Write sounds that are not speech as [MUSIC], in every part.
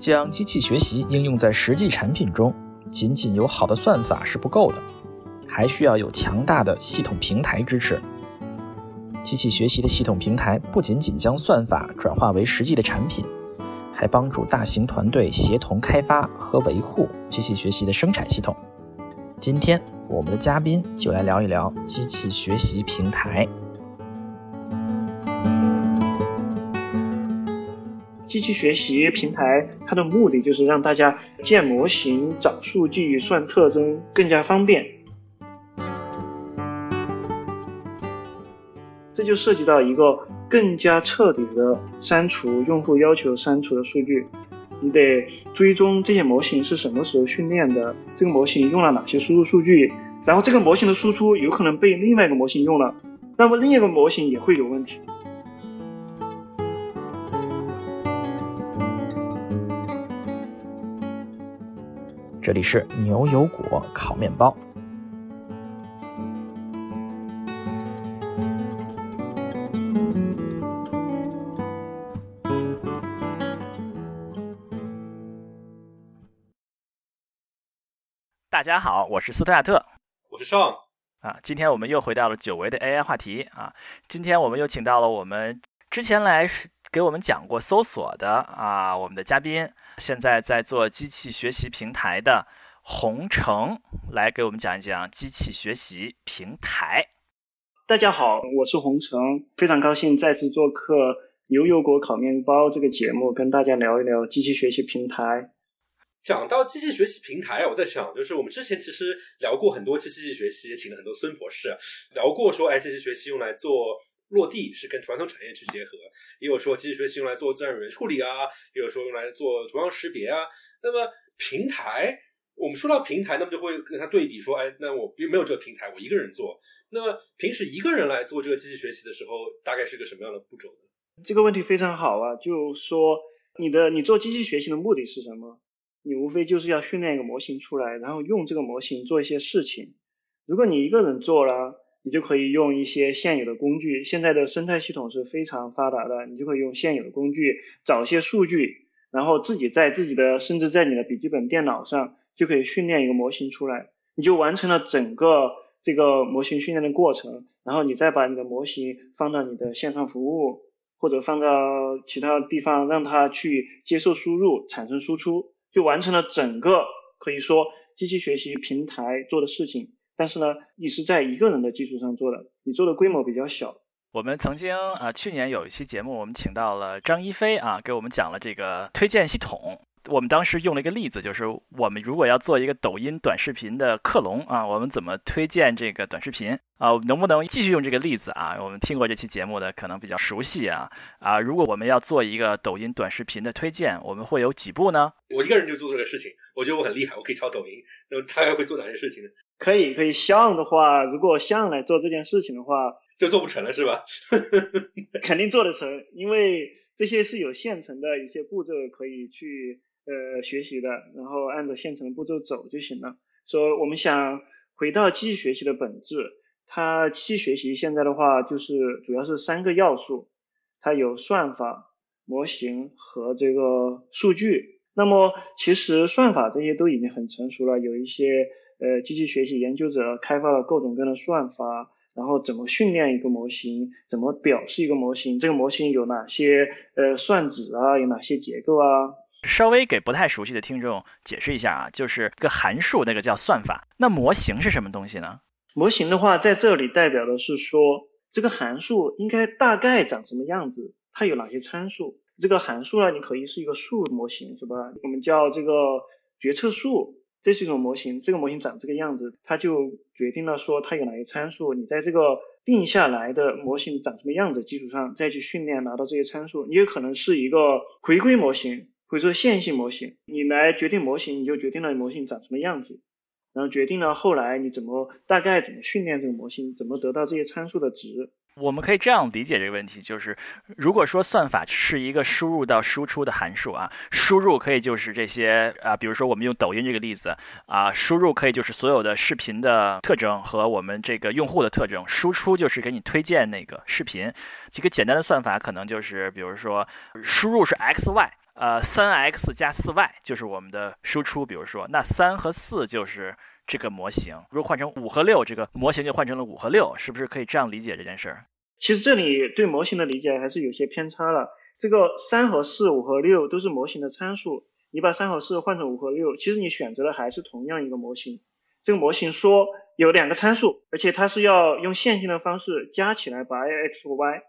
将机器学习应用在实际产品中，仅仅有好的算法是不够的，还需要有强大的系统平台支持。机器学习的系统平台不仅仅将算法转化为实际的产品，还帮助大型团队协同开发和维护机器学习的生产系统。今天，我们的嘉宾就来聊一聊机器学习平台。机器学习平台它的目的就是让大家建模型、找数据、算特征更加方便。这就涉及到一个更加彻底的删除用户要求删除的数据。你得追踪这些模型是什么时候训练的，这个模型用了哪些输入数据，然后这个模型的输出有可能被另外一个模型用了，那么另一个模型也会有问题。这里是牛油果烤面包。大家好，我是斯特亚特，我是尚啊。今天我们又回到了久违的 AI 话题啊。今天我们又请到了我们之前来给我们讲过搜索的啊，我们的嘉宾。现在在做机器学习平台的洪城来给我们讲一讲机器学习平台。大家好，我是洪城，非常高兴再次做客《牛油果烤面包》这个节目，跟大家聊一聊机器学习平台。讲到机器学习平台，我在想，就是我们之前其实聊过很多机器学习，也请了很多孙博士聊过，说哎，机器学习用来做。落地是跟传统产业去结合，也有说机器学习用来做自然语言处理啊，也有说用来做图像识别啊。那么平台，我们说到平台，那么就会跟它对比说，哎，那我并没有这个平台，我一个人做。那么平时一个人来做这个机器学习的时候，大概是个什么样的步骤呢？这个问题非常好啊，就说你的你做机器学习的目的是什么？你无非就是要训练一个模型出来，然后用这个模型做一些事情。如果你一个人做了，你就可以用一些现有的工具，现在的生态系统是非常发达的，你就可以用现有的工具找一些数据，然后自己在自己的甚至在你的笔记本电脑上就可以训练一个模型出来，你就完成了整个这个模型训练的过程，然后你再把你的模型放到你的线上服务或者放到其他地方，让它去接受输入产生输出，就完成了整个可以说机器学习平台做的事情。但是呢，你是在一个人的基础上做的，你做的规模比较小。我们曾经啊，去年有一期节目，我们请到了张一飞啊，给我们讲了这个推荐系统。我们当时用了一个例子，就是我们如果要做一个抖音短视频的克隆啊，我们怎么推荐这个短视频啊？能不能继续用这个例子啊？我们听过这期节目的可能比较熟悉啊啊！如果我们要做一个抖音短视频的推荐，我们会有几步呢？我一个人就做这个事情，我觉得我很厉害，我可以抄抖音。那么大概会做哪些事情呢？可以，可以。像的话，如果像来做这件事情的话，就做不成了，是吧？[LAUGHS] 肯定做得成，因为这些是有现成的一些步骤可以去呃学习的，然后按照现成的步骤走就行了。说我们想回到机器学习的本质，它机器学习现在的话就是主要是三个要素，它有算法、模型和这个数据。那么其实算法这些都已经很成熟了，有一些。呃，机器学习研究者开发了各种各样的算法，然后怎么训练一个模型，怎么表示一个模型，这个模型有哪些呃算子啊，有哪些结构啊？稍微给不太熟悉的听众解释一下啊，就是个函数，那个叫算法。那模型是什么东西呢？模型的话，在这里代表的是说，这个函数应该大概长什么样子，它有哪些参数？这个函数呢，你可以是一个数模型，是吧？我们叫这个决策树。这是一种模型，这个模型长这个样子，它就决定了说它有哪些参数。你在这个定下来的模型长什么样子基础上再去训练，拿到这些参数。你也可能是一个回归模型，或者说线性模型，你来决定模型，你就决定了模型长什么样子，然后决定了后来你怎么大概怎么训练这个模型，怎么得到这些参数的值。我们可以这样理解这个问题，就是如果说算法是一个输入到输出的函数啊，输入可以就是这些啊，比如说我们用抖音这个例子啊，输入可以就是所有的视频的特征和我们这个用户的特征，输出就是给你推荐那个视频。几个简单的算法可能就是，比如说输入是 x y。呃，三 x 加四 y 就是我们的输出，比如说，那三和四就是这个模型。如果换成五和六，这个模型就换成了五和六，是不是可以这样理解这件事儿？其实这里对模型的理解还是有些偏差了。这个三和四、五和六都是模型的参数，你把三和四换成五和六，其实你选择的还是同样一个模型。这个模型说有两个参数，而且它是要用线性的方式加起来把 x 和 y。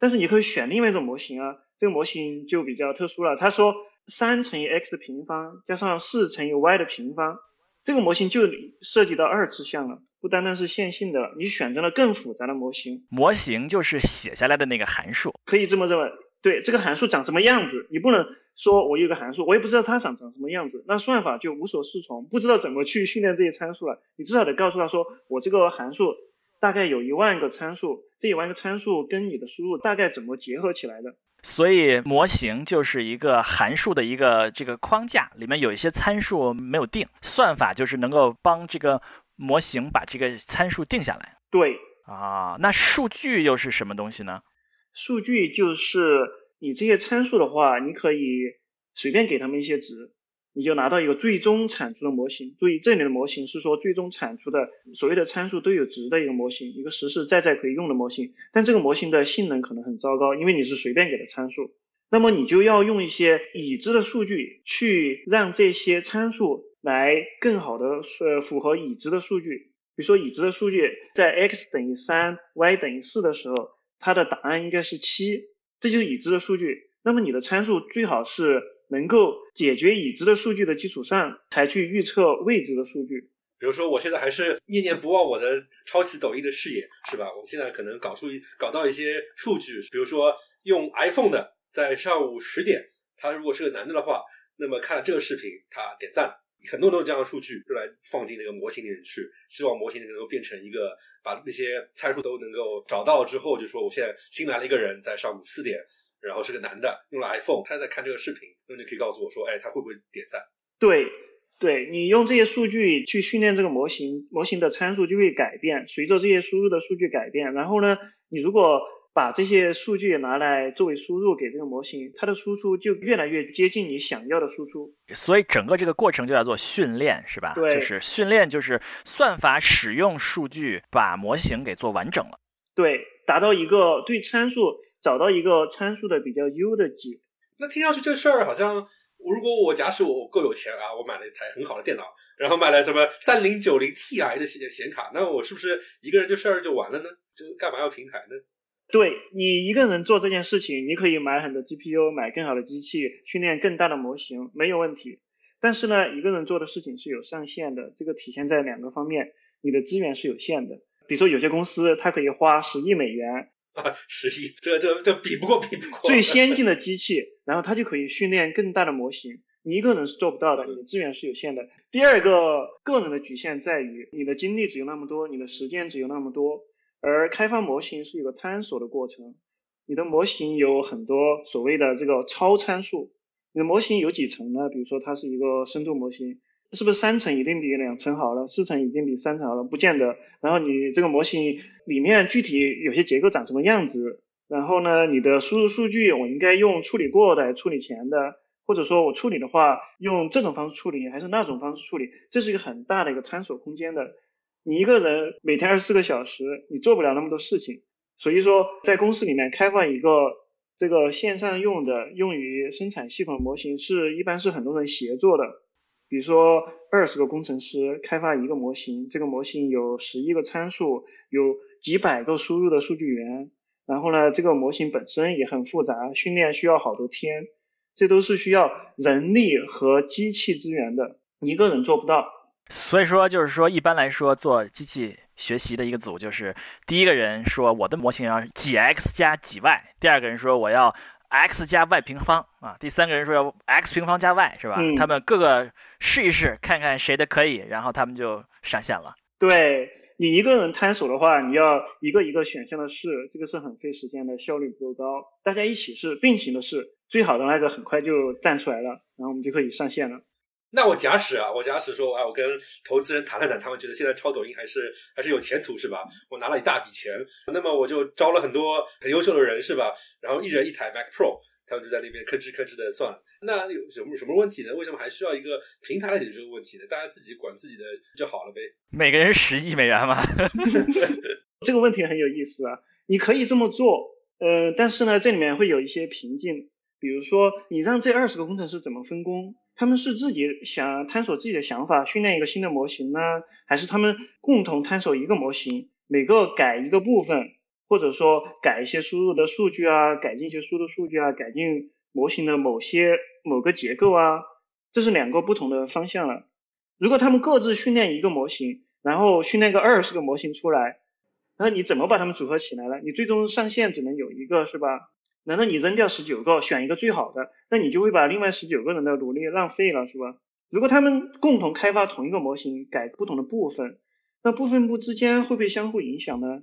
但是你可以选另外一种模型啊，这个模型就比较特殊了。他说三乘以 x 的平方加上四乘以 y 的平方，这个模型就涉及到二次项了，不单单是线性的。你选择了更复杂的模型，模型就是写下来的那个函数，可以这么认为。对，这个函数长什么样子，你不能说我有个函数，我也不知道它长长什么样子，那算法就无所适从，不知道怎么去训练这些参数了。你至少得告诉他说，我这个函数大概有一万个参数。这一万个参数跟你的输入大概怎么结合起来的？所以模型就是一个函数的一个这个框架，里面有一些参数没有定，算法就是能够帮这个模型把这个参数定下来。对啊，那数据又是什么东西呢？数据就是你这些参数的话，你可以随便给他们一些值。你就拿到一个最终产出的模型。注意，这里的模型是说最终产出的所有的参数都有值的一个模型，一个实实在在可以用的模型。但这个模型的性能可能很糟糕，因为你是随便给的参数。那么你就要用一些已知的数据去让这些参数来更好的呃符合已知的数据。比如说已知的数据在 x 等于三，y 等于四的时候，它的答案应该是七，这就是已知的数据。那么你的参数最好是。能够解决已知的数据的基础上，才去预测未知的数据。比如说，我现在还是念念不忘我的抄袭抖音的视野，是吧？我现在可能搞出一搞到一些数据，比如说用 iPhone 的，在上午十点，他如果是个男的的话，那么看了这个视频，他点赞。很多都是这样的数据，用来放进那个模型里面去，希望模型能够变成一个把那些参数都能够找到之后，就说我现在新来了一个人，在上午四点。然后是个男的，用了 iPhone，他在看这个视频，那你可以告诉我说，哎，他会不会点赞？对，对你用这些数据去训练这个模型，模型的参数就会改变，随着这些输入的数据改变。然后呢，你如果把这些数据拿来作为输入给这个模型，它的输出就越来越接近你想要的输出。所以整个这个过程就叫做训练，是吧？对，就是训练，就是算法使用数据把模型给做完整了。对，达到一个对参数。找到一个参数的比较优的解，那听上去这事儿好像，如果我假使我够有钱啊，我买了一台很好的电脑，然后买了什么三零九零 Ti 的显显卡，那我是不是一个人这事儿就完了呢？就干嘛要平台呢？对你一个人做这件事情，你可以买很多 GPU，买更好的机器，训练更大的模型，没有问题。但是呢，一个人做的事情是有上限的，这个体现在两个方面，你的资源是有限的。比如说有些公司，它可以花十亿美元。啊，[LAUGHS] 十亿，这这这比不过，比不过最先进的 [LAUGHS] 机器，然后它就可以训练更大的模型。你一个人是做不到的，你的资源是有限的。第二个，个人的局限在于你的精力只有那么多，你的时间只有那么多。而开发模型是一个探索的过程，你的模型有很多所谓的这个超参数。你的模型有几层呢？比如说它是一个深度模型。是不是三层一定比两层好了？四层一定比三层好了？不见得。然后你这个模型里面具体有些结构长什么样子？然后呢，你的输入数据我应该用处理过的，处理前的，或者说我处理的话用这种方式处理还是那种方式处理？这是一个很大的一个探索空间的。你一个人每天二十四个小时，你做不了那么多事情。所以说，在公司里面开发一个这个线上用的用于生产系统模型，是一般是很多人协作的。比如说，二十个工程师开发一个模型，这个模型有十一个参数，有几百个输入的数据源，然后呢，这个模型本身也很复杂，训练需要好多天，这都是需要人力和机器资源的，一个人做不到。所以说，就是说，一般来说，做机器学习的一个组，就是第一个人说我的模型要几 x 加几 y，第二个人说我要。X 加 y 平方啊，第三个人说要 x 平方加 y 是吧？他们各个试一试，看看谁的可以，然后他们就上线了。对你一个人探索的话，你要一个一个选项的试，这个是很费时间的，效率不够高。大家一起试，并行的试，最好的那个很快就站出来了，然后我们就可以上线了。那我假使啊，我假使说，哎，我跟投资人谈了谈，他们觉得现在抄抖音还是还是有前途，是吧？我拿了一大笔钱，那么我就招了很多很优秀的人，是吧？然后一人一台 Mac Pro，他们就在那边吭哧吭哧的算。那有什么什么问题呢？为什么还需要一个平台来解决这个问题呢？大家自己管自己的就好了呗。每个人十亿美元嘛，[LAUGHS] 这个问题很有意思啊。你可以这么做，呃，但是呢，这里面会有一些瓶颈。比如说，你让这二十个工程师怎么分工？他们是自己想探索自己的想法，训练一个新的模型呢，还是他们共同探索一个模型，每个改一个部分，或者说改一些输入的数据啊，改进一些输入数据啊，改进模型的某些某个结构啊，这是两个不同的方向了。如果他们各自训练一个模型，然后训练个二十个模型出来，那你怎么把它们组合起来呢？你最终上线只能有一个，是吧？难道你扔掉十九个，选一个最好的，那你就会把另外十九个人的努力浪费了，是吧？如果他们共同开发同一个模型，改不同的部分，那部分部之间会不会相互影响呢？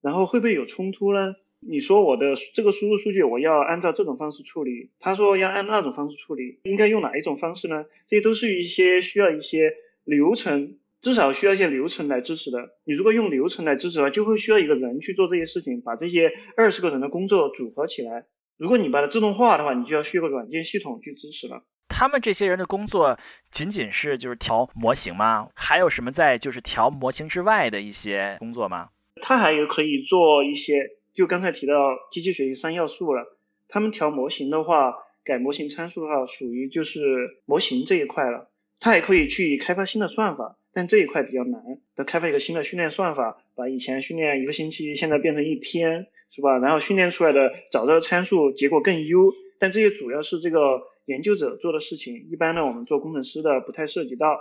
然后会不会有冲突呢？你说我的这个输入数据我要按照这种方式处理，他说要按那种方式处理，应该用哪一种方式呢？这些都是一些需要一些流程。至少需要一些流程来支持的。你如果用流程来支持的话，就会需要一个人去做这些事情，把这些二十个人的工作组合起来。如果你把它自动化的话，你就要需要个软件系统去支持了。他们这些人的工作仅仅是就是调模型吗？还有什么在就是调模型之外的一些工作吗？他还有可以做一些，就刚才提到机器学习三要素了。他们调模型的话，改模型参数的话，属于就是模型这一块了。它还可以去开发新的算法。但这一块比较难，要开发一个新的训练算法，把以前训练一个星期，现在变成一天，是吧？然后训练出来的找到的参数结果更优，但这些主要是这个研究者做的事情，一般呢我们做工程师的不太涉及到。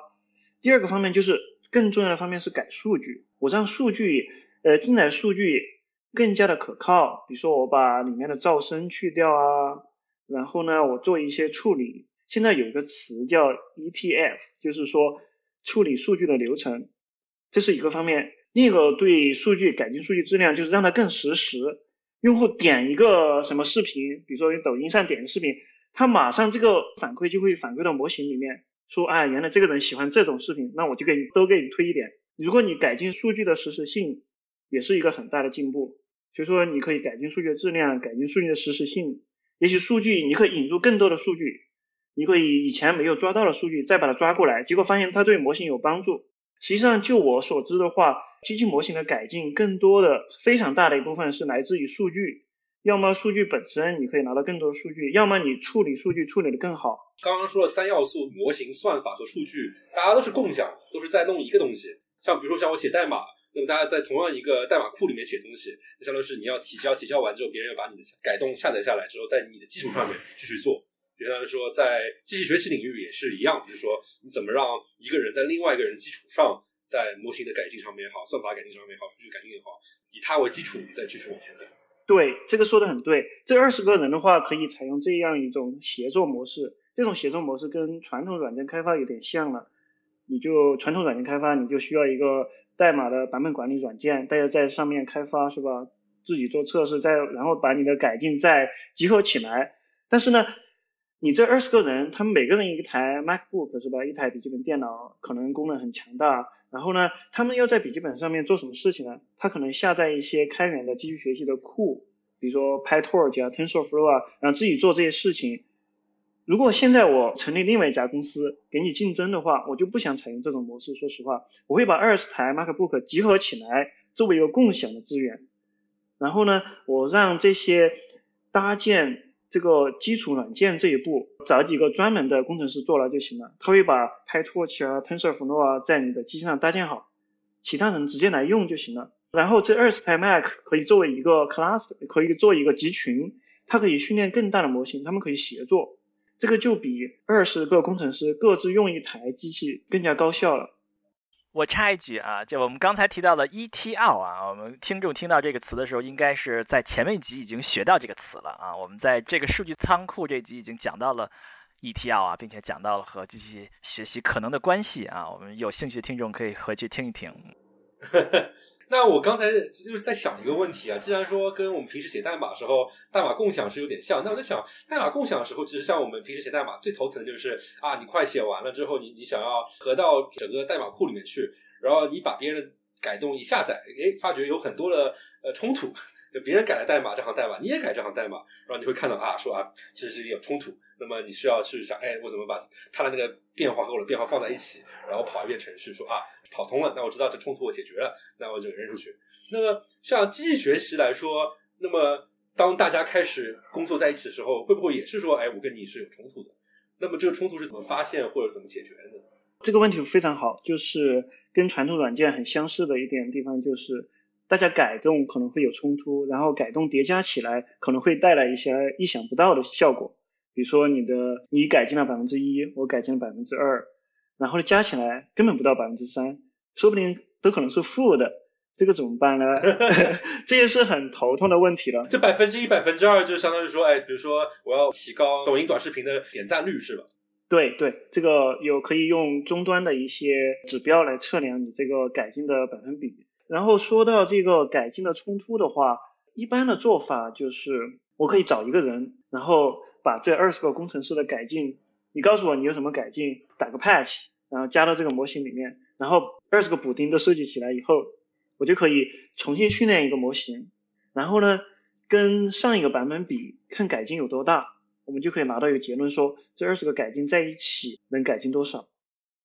第二个方面就是更重要的方面是改数据，我让数据，呃进来数据更加的可靠，比如说我把里面的噪声去掉啊，然后呢我做一些处理，现在有一个词叫 ETF，就是说。处理数据的流程，这是一个方面。另一个对数据改进数据质量，就是让它更实时。用户点一个什么视频，比如说抖音上点个视频，它马上这个反馈就会反馈到模型里面，说啊，原来这个人喜欢这种视频，那我就给你都给你推一点。如果你改进数据的实时性，也是一个很大的进步。所以说你可以改进数据的质量，改进数据的实时性。也许数据你可以引入更多的数据。你可以以前没有抓到的数据，再把它抓过来，结果发现它对模型有帮助。实际上，就我所知的话，机器模型的改进，更多的非常大的一部分是来自于数据。要么数据本身你可以拿到更多的数据，要么你处理数据处理的更好。刚刚说了三要素：模型、算法和数据，大家都是共享，都是在弄一个东西。像比如说像我写代码，那么大家在同样一个代码库里面写东西，那相当于是你要提交，提交完之后，别人要把你的改动下载下来之后，在你的基础上面继续做。比方说，在机器学习领域也是一样，就是说，你怎么让一个人在另外一个人基础上，在模型的改进上面也好，算法改进上面也好，数据改进也好，以它为基础再继续往前走。对，这个说的很对。这二十个人的话，可以采用这样一种协作模式。这种协作模式跟传统软件开发有点像了。你就传统软件开发，你就需要一个代码的版本管理软件，大家在上面开发是吧？自己做测试，再然后把你的改进再集合起来。但是呢？你这二十个人，他们每个人一台 MacBook 是吧？一台笔记本电脑，可能功能很强大。然后呢，他们要在笔记本上面做什么事情呢？他可能下载一些开源的机器学习的库，比如说 PyTorch 啊、TensorFlow 啊，然后自己做这些事情。如果现在我成立另外一家公司给你竞争的话，我就不想采用这种模式。说实话，我会把二十台 MacBook 集合起来，作为一个共享的资源。然后呢，我让这些搭建。这个基础软件这一步，找几个专门的工程师做了就行了。他会把 PyTorch 啊、TensorFlow 啊在你的机器上搭建好，其他人直接来用就行了。然后这二十台 Mac 可以作为一个 cluster，可以做一个集群，它可以训练更大的模型，他们可以协作，这个就比二十个工程师各自用一台机器更加高效了。我插一句啊，就我们刚才提到的 ETL 啊，我们听众听到这个词的时候，应该是在前面一集已经学到这个词了啊。我们在这个数据仓库这集已经讲到了 ETL 啊，并且讲到了和机器学习可能的关系啊。我们有兴趣的听众可以回去听一听。[LAUGHS] 那我刚才就是在想一个问题啊，既然说跟我们平时写代码时候代码共享是有点像，那我在想，代码共享的时候，其实像我们平时写代码最头疼的就是啊，你快写完了之后，你你想要合到整个代码库里面去，然后你把别人的改动一下载，哎，发觉有很多的呃冲突，就别人改了代码这行代码，你也改这行代码，然后你会看到啊，说啊，其实这里有冲突。那么你需要去想，哎，我怎么把它的那个变化和我的变化放在一起，然后跑一遍程序，说啊，跑通了，那我知道这冲突我解决了，那我就扔出去。那么像机器学习来说，那么当大家开始工作在一起的时候，会不会也是说，哎，我跟你是有冲突的？那么这个冲突是怎么发现或者怎么解决的？这个问题非常好，就是跟传统软件很相似的一点地方，就是大家改动可能会有冲突，然后改动叠加起来可能会带来一些意想不到的效果。比如说你的你改进了百分之一，我改进了百分之二，然后加起来根本不到百分之三，说不定都可能是负的，这个怎么办呢？[LAUGHS] 这也是很头痛的问题了。这百分之一、百分之二就相当于说，哎，比如说我要提高抖音短视频的点赞率，是吧？对对，这个有可以用终端的一些指标来测量你这个改进的百分比。然后说到这个改进的冲突的话，一般的做法就是我可以找一个人，然后。把这二十个工程师的改进，你告诉我你有什么改进，打个 patch，然后加到这个模型里面，然后二十个补丁都收集起来以后，我就可以重新训练一个模型，然后呢，跟上一个版本比，看改进有多大，我们就可以拿到一个结论，说这二十个改进在一起能改进多少。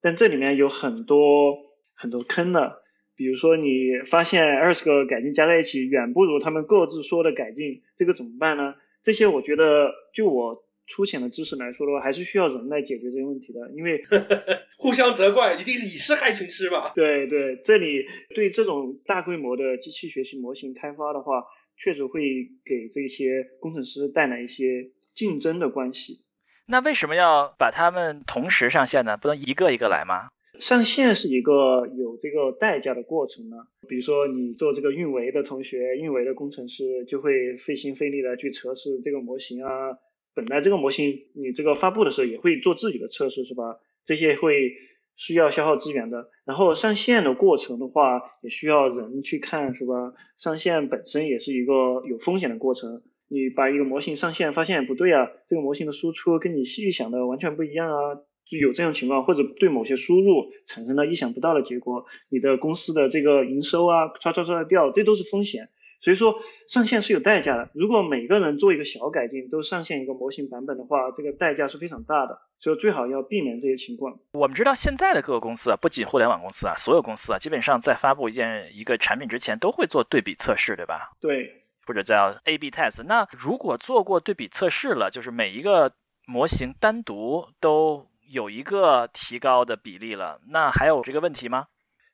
但这里面有很多很多坑的，比如说你发现二十个改进加在一起远不如他们各自说的改进，这个怎么办呢？这些我觉得，就我粗浅的知识来说的话，还是需要人来解决这些问题的，因为 [LAUGHS] 互相责怪一定是以失害群师嘛。对对，这里对这种大规模的机器学习模型开发的话，确实会给这些工程师带来一些竞争的关系。那为什么要把他们同时上线呢？不能一个一个来吗？上线是一个有这个代价的过程呢。比如说，你做这个运维的同学，运维的工程师就会费心费力的去测试这个模型啊。本来这个模型你这个发布的时候也会做自己的测试，是吧？这些会需要消耗资源的。然后上线的过程的话，也需要人去看，是吧？上线本身也是一个有风险的过程。你把一个模型上线，发现不对啊，这个模型的输出跟你预想的完全不一样啊。就有这种情况，或者对某些输入产生了意想不到的结果，你的公司的这个营收啊，唰唰唰的掉，这都是风险。所以说上线是有代价的。如果每个人做一个小改进，都上线一个模型版本的话，这个代价是非常大的。所以最好要避免这些情况。我们知道现在的各个公司啊，不仅互联网公司啊，所有公司啊，基本上在发布一件一个产品之前，都会做对比测试，对吧？对，或者叫 A/B test。那如果做过对比测试了，就是每一个模型单独都。有一个提高的比例了，那还有这个问题吗？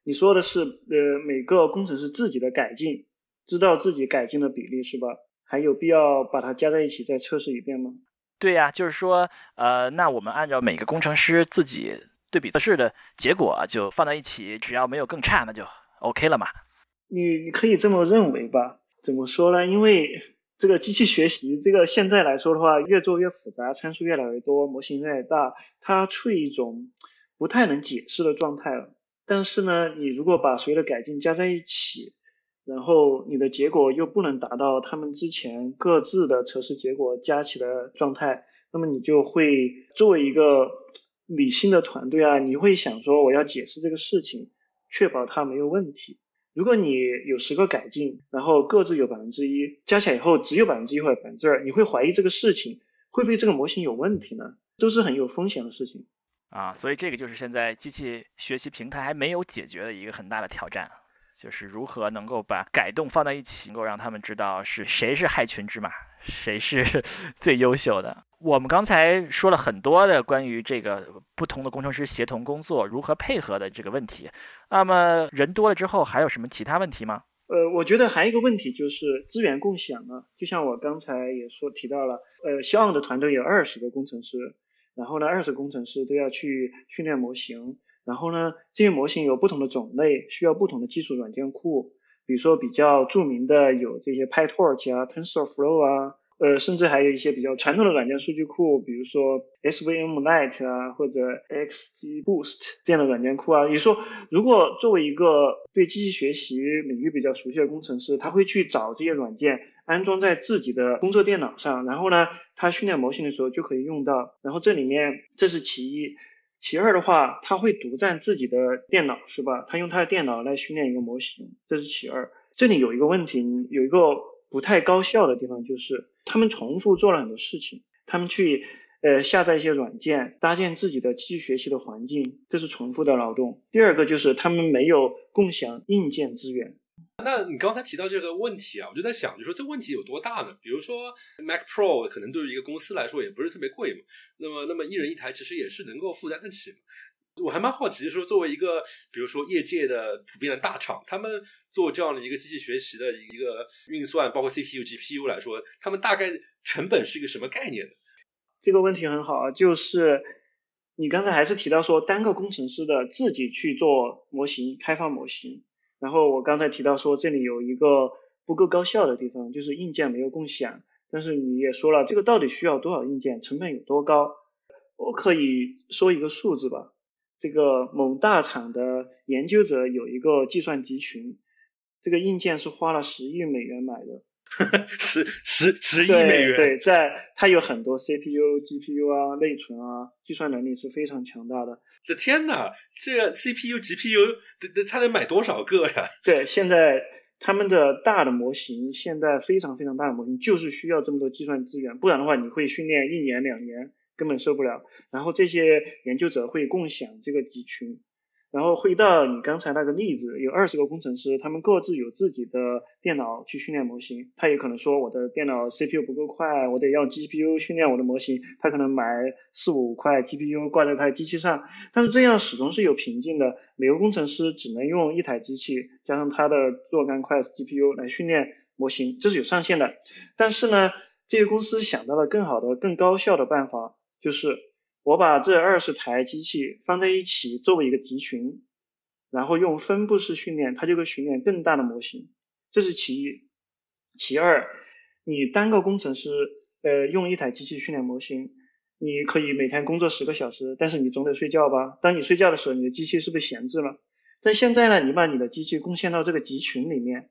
你说的是呃每个工程师自己的改进，知道自己改进的比例是吧？还有必要把它加在一起再测试一遍吗？对呀，就是说呃那我们按照每个工程师自己对比测试的结果就放在一起，只要没有更差，那就 OK 了嘛？你你可以这么认为吧？怎么说呢？因为。这个机器学习，这个现在来说的话，越做越复杂，参数越来越多，模型越来越大，它处于一种不太能解释的状态了。但是呢，你如果把所有的改进加在一起，然后你的结果又不能达到他们之前各自的测试结果加起的状态，那么你就会作为一个理性的团队啊，你会想说我要解释这个事情，确保它没有问题。如果你有十个改进，然后各自有百分之一，加起来以后只有百分之一或者百分之二，你会怀疑这个事情会不会这个模型有问题呢？都是很有风险的事情啊。所以这个就是现在机器学习平台还没有解决的一个很大的挑战，就是如何能够把改动放在一起，能够让他们知道是谁是害群之马，谁是 [LAUGHS] 最优秀的。我们刚才说了很多的关于这个不同的工程师协同工作如何配合的这个问题，那么人多了之后还有什么其他问题吗？呃，我觉得还有一个问题就是资源共享啊，就像我刚才也说提到了，呃，肖昂的团队有二十个工程师，然后呢，二十个工程师都要去训练模型，然后呢，这些模型有不同的种类，需要不同的基础软件库，比如说比较著名的有这些 PyTorch 啊，TensorFlow 啊。呃，甚至还有一些比较传统的软件数据库，比如说 SVMLite 啊，或者 XGBoost 这样的软件库啊。也说，如果作为一个对机器学习领域比较熟悉的工程师，他会去找这些软件安装在自己的工作电脑上，然后呢，他训练模型的时候就可以用到。然后这里面这是其一，其二的话，他会独占自己的电脑，是吧？他用他的电脑来训练一个模型，这是其二。这里有一个问题，有一个。不太高效的地方就是他们重复做了很多事情，他们去呃下载一些软件，搭建自己的机器学习的环境，这是重复的劳动。第二个就是他们没有共享硬件资源。那你刚才提到这个问题啊，我就在想，就说这问题有多大呢？比如说 Mac Pro 可能对于一个公司来说也不是特别贵嘛，那么那么一人一台其实也是能够负担得起。我还蛮好奇，说作为一个比如说业界的普遍的大厂，他们做这样的一个机器学习的一个运算，包括 CPU、GPU 来说，他们大概成本是一个什么概念呢？这个问题很好啊，就是你刚才还是提到说单个工程师的自己去做模型、开发模型。然后我刚才提到说，这里有一个不够高效的地方，就是硬件没有共享。但是你也说了，这个到底需要多少硬件，成本有多高？我可以说一个数字吧。这个某大厂的研究者有一个计算集群，这个硬件是花了十亿美元买的。[LAUGHS] 十十十亿美元，对，在它有很多 CPU、GPU 啊、内存啊，计算能力是非常强大的。这天哪，这 CPU、GPU，它得买多少个呀？[LAUGHS] 对，现在他们的大的模型，现在非常非常大的模型，就是需要这么多计算资源，不然的话，你会训练一年两年根本受不了。然后这些研究者会共享这个集群。然后回到你刚才那个例子，有二十个工程师，他们各自有自己的电脑去训练模型。他也可能说，我的电脑 CPU 不够快，我得要 GPU 训练我的模型。他可能买四五块 GPU 挂在他的机器上，但是这样始终是有瓶颈的。每个工程师只能用一台机器加上他的若干块 GPU 来训练模型，这是有上限的。但是呢，这些公司想到了更好的、更高效的办法，就是。我把这二十台机器放在一起作为一个集群，然后用分布式训练，它就会训练更大的模型。这是其一。其二，你单个工程师，呃，用一台机器训练模型，你可以每天工作十个小时，但是你总得睡觉吧？当你睡觉的时候，你的机器是不是闲置了？但现在呢，你把你的机器贡献到这个集群里面，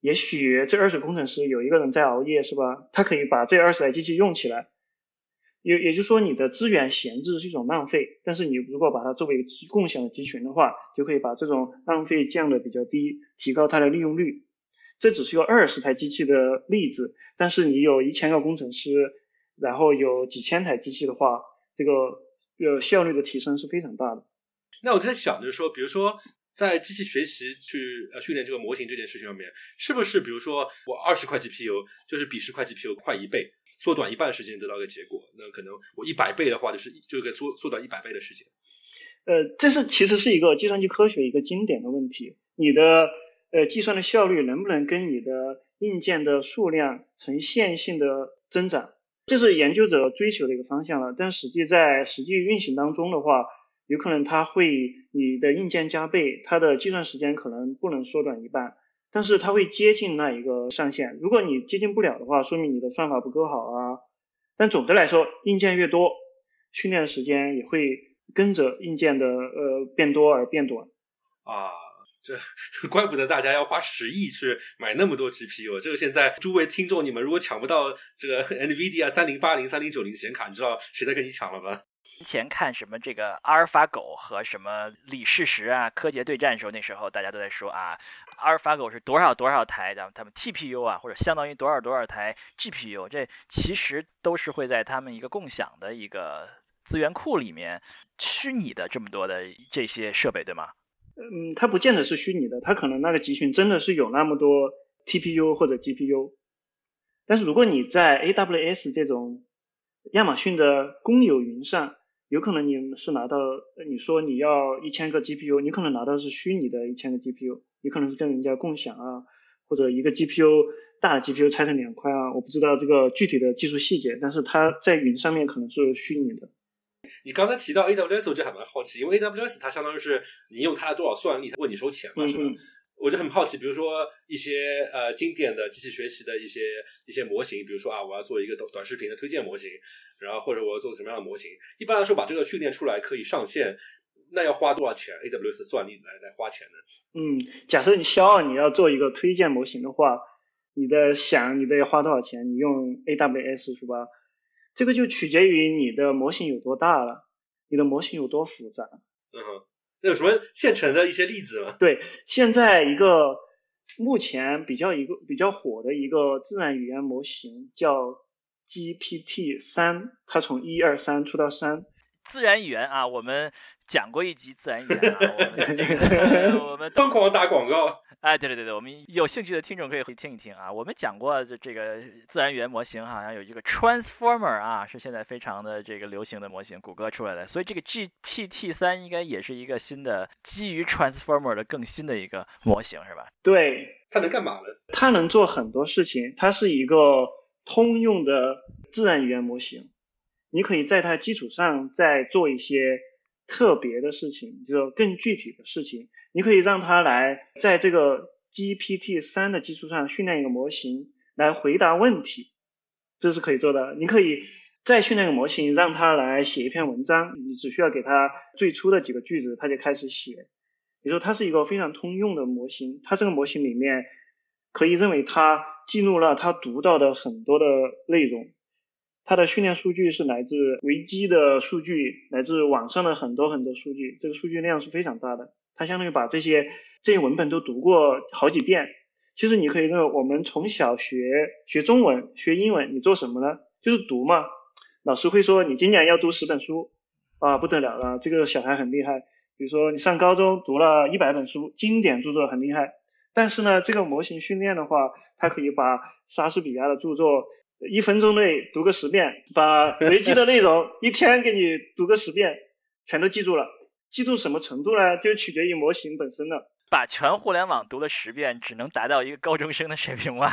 也许这二十工程师有一个人在熬夜，是吧？他可以把这二十台机器用起来。也也就是说，你的资源闲置是一种浪费，但是你如果把它作为共享的集群的话，就可以把这种浪费降的比较低，提高它的利用率。这只是有二十台机器的例子，但是你有一千个工程师，然后有几千台机器的话，这个呃效率的提升是非常大的。那我在想，就是说，比如说在机器学习去呃训练这个模型这件事情上面，是不是比如说我二十块 GPU 就是比十块 GPU 快一倍？缩短一半时间得到一个结果，那可能我一百倍的话，就是就给缩缩短一百倍的时间。呃，这是其实是一个计算机科学一个经典的问题，你的呃计算的效率能不能跟你的硬件的数量呈线性的增长？这是研究者追求的一个方向了。但实际在实际运行当中的话，有可能它会你的硬件加倍，它的计算时间可能不能缩短一半。但是它会接近那一个上限，如果你接近不了的话，说明你的算法不够好啊。但总的来说，硬件越多，训练时间也会跟着硬件的呃变多而变短。啊，这 [LAUGHS] 怪不得大家要花十亿去买那么多 GPU。这个现在诸位听众，你们如果抢不到这个 NVIDIA 三零八零、三零九零显卡，你知道谁在跟你抢了吗？前看什么这个阿尔法狗和什么李世石啊，柯洁对战的时候，那时候大家都在说啊，阿尔法狗是多少多少台的他们 TPU 啊，或者相当于多少多少台 GPU，这其实都是会在他们一个共享的一个资源库里面，虚拟的这么多的这些设备，对吗？嗯，它不见得是虚拟的，它可能那个集群真的是有那么多 TPU 或者 GPU，但是如果你在 AWS 这种亚马逊的公有云上，有可能你是拿到，你说你要一千个 GPU，你可能拿到是虚拟的一千个 GPU，你可能是跟人家共享啊，或者一个 GPU 大的 GPU 拆成两块啊，我不知道这个具体的技术细节，但是它在云上面可能是虚拟的。你刚才提到 AWS，我就还蛮好奇，因为 AWS 它相当于是你用它的多少算力，它问你收钱嘛，是吧？我就很好奇，比如说一些呃经典的机器学习的一些一些模型，比如说啊，我要做一个短短视频的推荐模型，然后或者我要做什么样的模型？一般来说，把这个训练出来可以上线，那要花多少钱？AWS 算力来来花钱呢？嗯，假设你肖二你要做一个推荐模型的话，你的想你得要花多少钱？你用 AWS 是吧？这个就取决于你的模型有多大了，你的模型有多复杂。嗯哼。有什么现成的一些例子吗？[LAUGHS] 对，现在一个目前比较一个比较火的一个自然语言模型叫 GPT 三，它从一二三出到三。自然语言啊，我们讲过一集自然语言啊，我们这个 [LAUGHS] 我们疯狂打广告。哎，对对对对，我们有兴趣的听众可以回听一听啊。我们讲过这这个自然语言模型，好像有一个 Transformer 啊，是现在非常的这个流行的模型，谷歌出来的。所以这个 GPT 三应该也是一个新的基于 Transformer 的更新的一个模型，是吧？对，它能干嘛呢？它能做很多事情，它是一个通用的自然语言模型。你可以在它基础上再做一些特别的事情，就更具体的事情。你可以让它来在这个 GPT 三的基础上训练一个模型来回答问题，这是可以做的。你可以再训练一个模型，让它来写一篇文章，你只需要给它最初的几个句子，它就开始写。比如说，它是一个非常通用的模型，它这个模型里面可以认为它记录了它读到的很多的内容。它的训练数据是来自维基的数据，来自网上的很多很多数据，这个数据量是非常大的。它相当于把这些这些文本都读过好几遍。其实你可以认为，我们从小学学中文、学英文，你做什么呢？就是读嘛。老师会说你今年要读十本书，啊，不得了了，这个小孩很厉害。比如说你上高中读了一百本书，经典著作很厉害。但是呢，这个模型训练的话，它可以把莎士比亚的著作。一分钟内读个十遍，把维基的内容 [LAUGHS] 一天给你读个十遍，全都记住了。记住什么程度呢？就取决于模型本身了。把全互联网读了十遍，只能达到一个高中生的水平吗？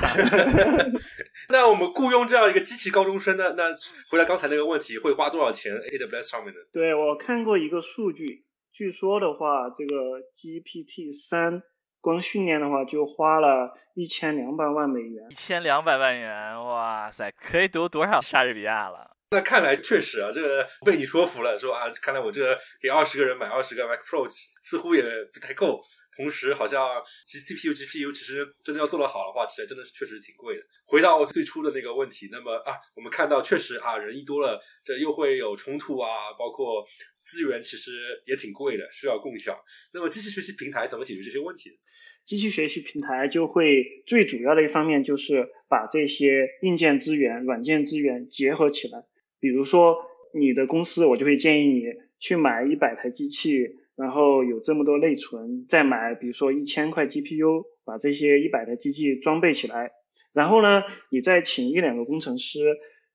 [LAUGHS] 那我们雇佣这样一个机器高中生呢？那回答刚才那个问题，会花多少钱？AWS 上面的？对我看过一个数据，据说的话，这个 GPT 三。光训练的话就花了一千两百万美元，一千两百万元，哇塞，可以读多少莎士比亚了？那看来确实啊，这个被你说服了，说啊，看来我这个给二十个人买二十个 Mac Pro 似乎也不太够。同时，好像其实 CPU、GPU 其实真的要做得好的话，其实真的是确实挺贵的。回到最初的那个问题，那么啊，我们看到确实啊，人一多了，这又会有冲突啊，包括资源其实也挺贵的，需要共享。那么机器学习平台怎么解决这些问题？机器学习平台就会最主要的一方面就是把这些硬件资源、软件资源结合起来。比如说你的公司，我就会建议你去买一百台机器，然后有这么多内存，再买比如说一千块 GPU，把这些一百台机器装备起来。然后呢，你再请一两个工程师，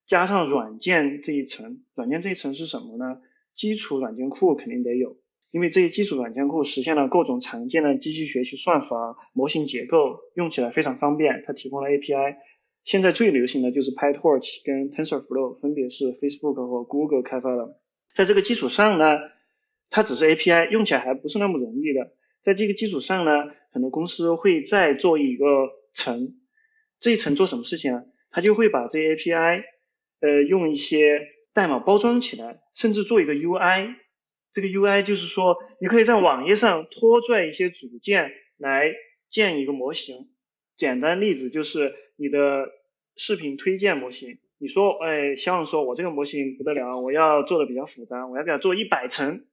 加上软件这一层。软件这一层是什么呢？基础软件库肯定得有。因为这些基础软件库实现了各种常见的机器学习算法、模型结构，用起来非常方便。它提供了 API。现在最流行的就是 PyTorch 跟 TensorFlow，分别是 Facebook 和 Google 开发的。在这个基础上呢，它只是 API，用起来还不是那么容易的。在这个基础上呢，很多公司会再做一个层，这一层做什么事情呢？它就会把这些 API，呃，用一些代码包装起来，甚至做一个 UI。这个 UI 就是说，你可以在网页上拖拽一些组件来建一个模型。简单例子就是你的视频推荐模型。你说，哎，希望说我这个模型不得了，我要做的比较复杂，我要给它做一百层。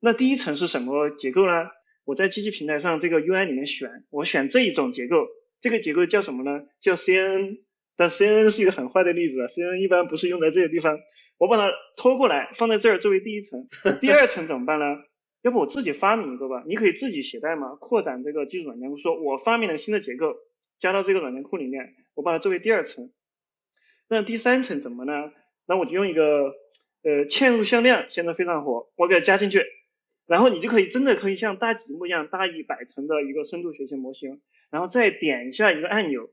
那第一层是什么结构呢？我在机器平台上这个 UI 里面选，我选这一种结构。这个结构叫什么呢？叫 CNN。但 CNN 是一个很坏的例子啊，CNN 一般不是用在这个地方。我把它拖过来，放在这儿作为第一层。[LAUGHS] 第二层怎么办呢？要不我自己发明一个吧？你可以自己写代码扩展这个基础软件库，说我发明了新的结构，加到这个软件库里面，我把它作为第二层。那第三层怎么呢？那我就用一个呃嵌入向量，现在非常火，我给它加进去，然后你就可以真的可以像搭积木一样搭一百层的一个深度学习模型，然后再点一下一个按钮，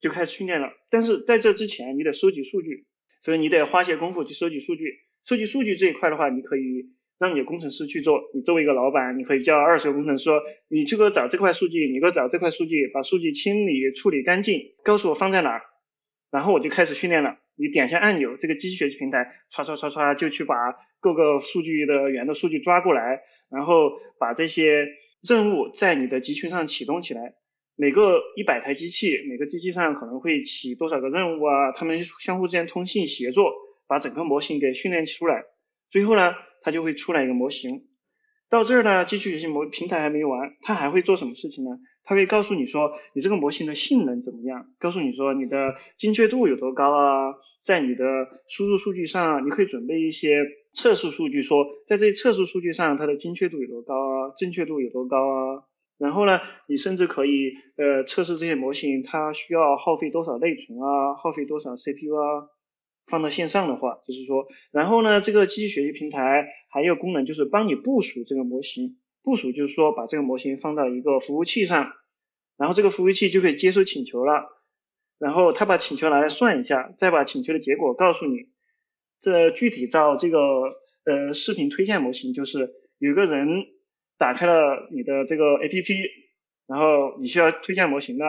就开始训练了。但是在这之前，你得收集数据。所以你得花些功夫去收集数据，收集数据这一块的话，你可以让你的工程师去做。你作为一个老板，你可以叫二十个工程师说，你去给我找这块数据，你给我找这块数据，把数据清理处理干净，告诉我放在哪儿，然后我就开始训练了。你点下按钮，这个机器学习平台唰唰唰唰就去把各个数据的源的数据抓过来，然后把这些任务在你的集群上启动起来。每个一百台机器，每个机器上可能会起多少个任务啊？他们相互之间通信协作，把整个模型给训练出来。最后呢，它就会出来一个模型。到这儿呢，机器学习模平台还没完，它还会做什么事情呢？它会告诉你说你这个模型的性能怎么样，告诉你说你的精确度有多高啊，在你的输入数据上，你可以准备一些测试数据，说在这些测试数据上它的精确度有多高啊，正确度有多高啊。然后呢，你甚至可以呃测试这些模型它需要耗费多少内存啊，耗费多少 CPU 啊。放到线上的话，就是说，然后呢，这个机器学习平台还有功能就是帮你部署这个模型。部署就是说，把这个模型放到一个服务器上，然后这个服务器就可以接收请求了，然后他把请求拿来算一下，再把请求的结果告诉你。这具体到这个呃视频推荐模型，就是有个人打开了你的这个 APP，然后你需要推荐模型的。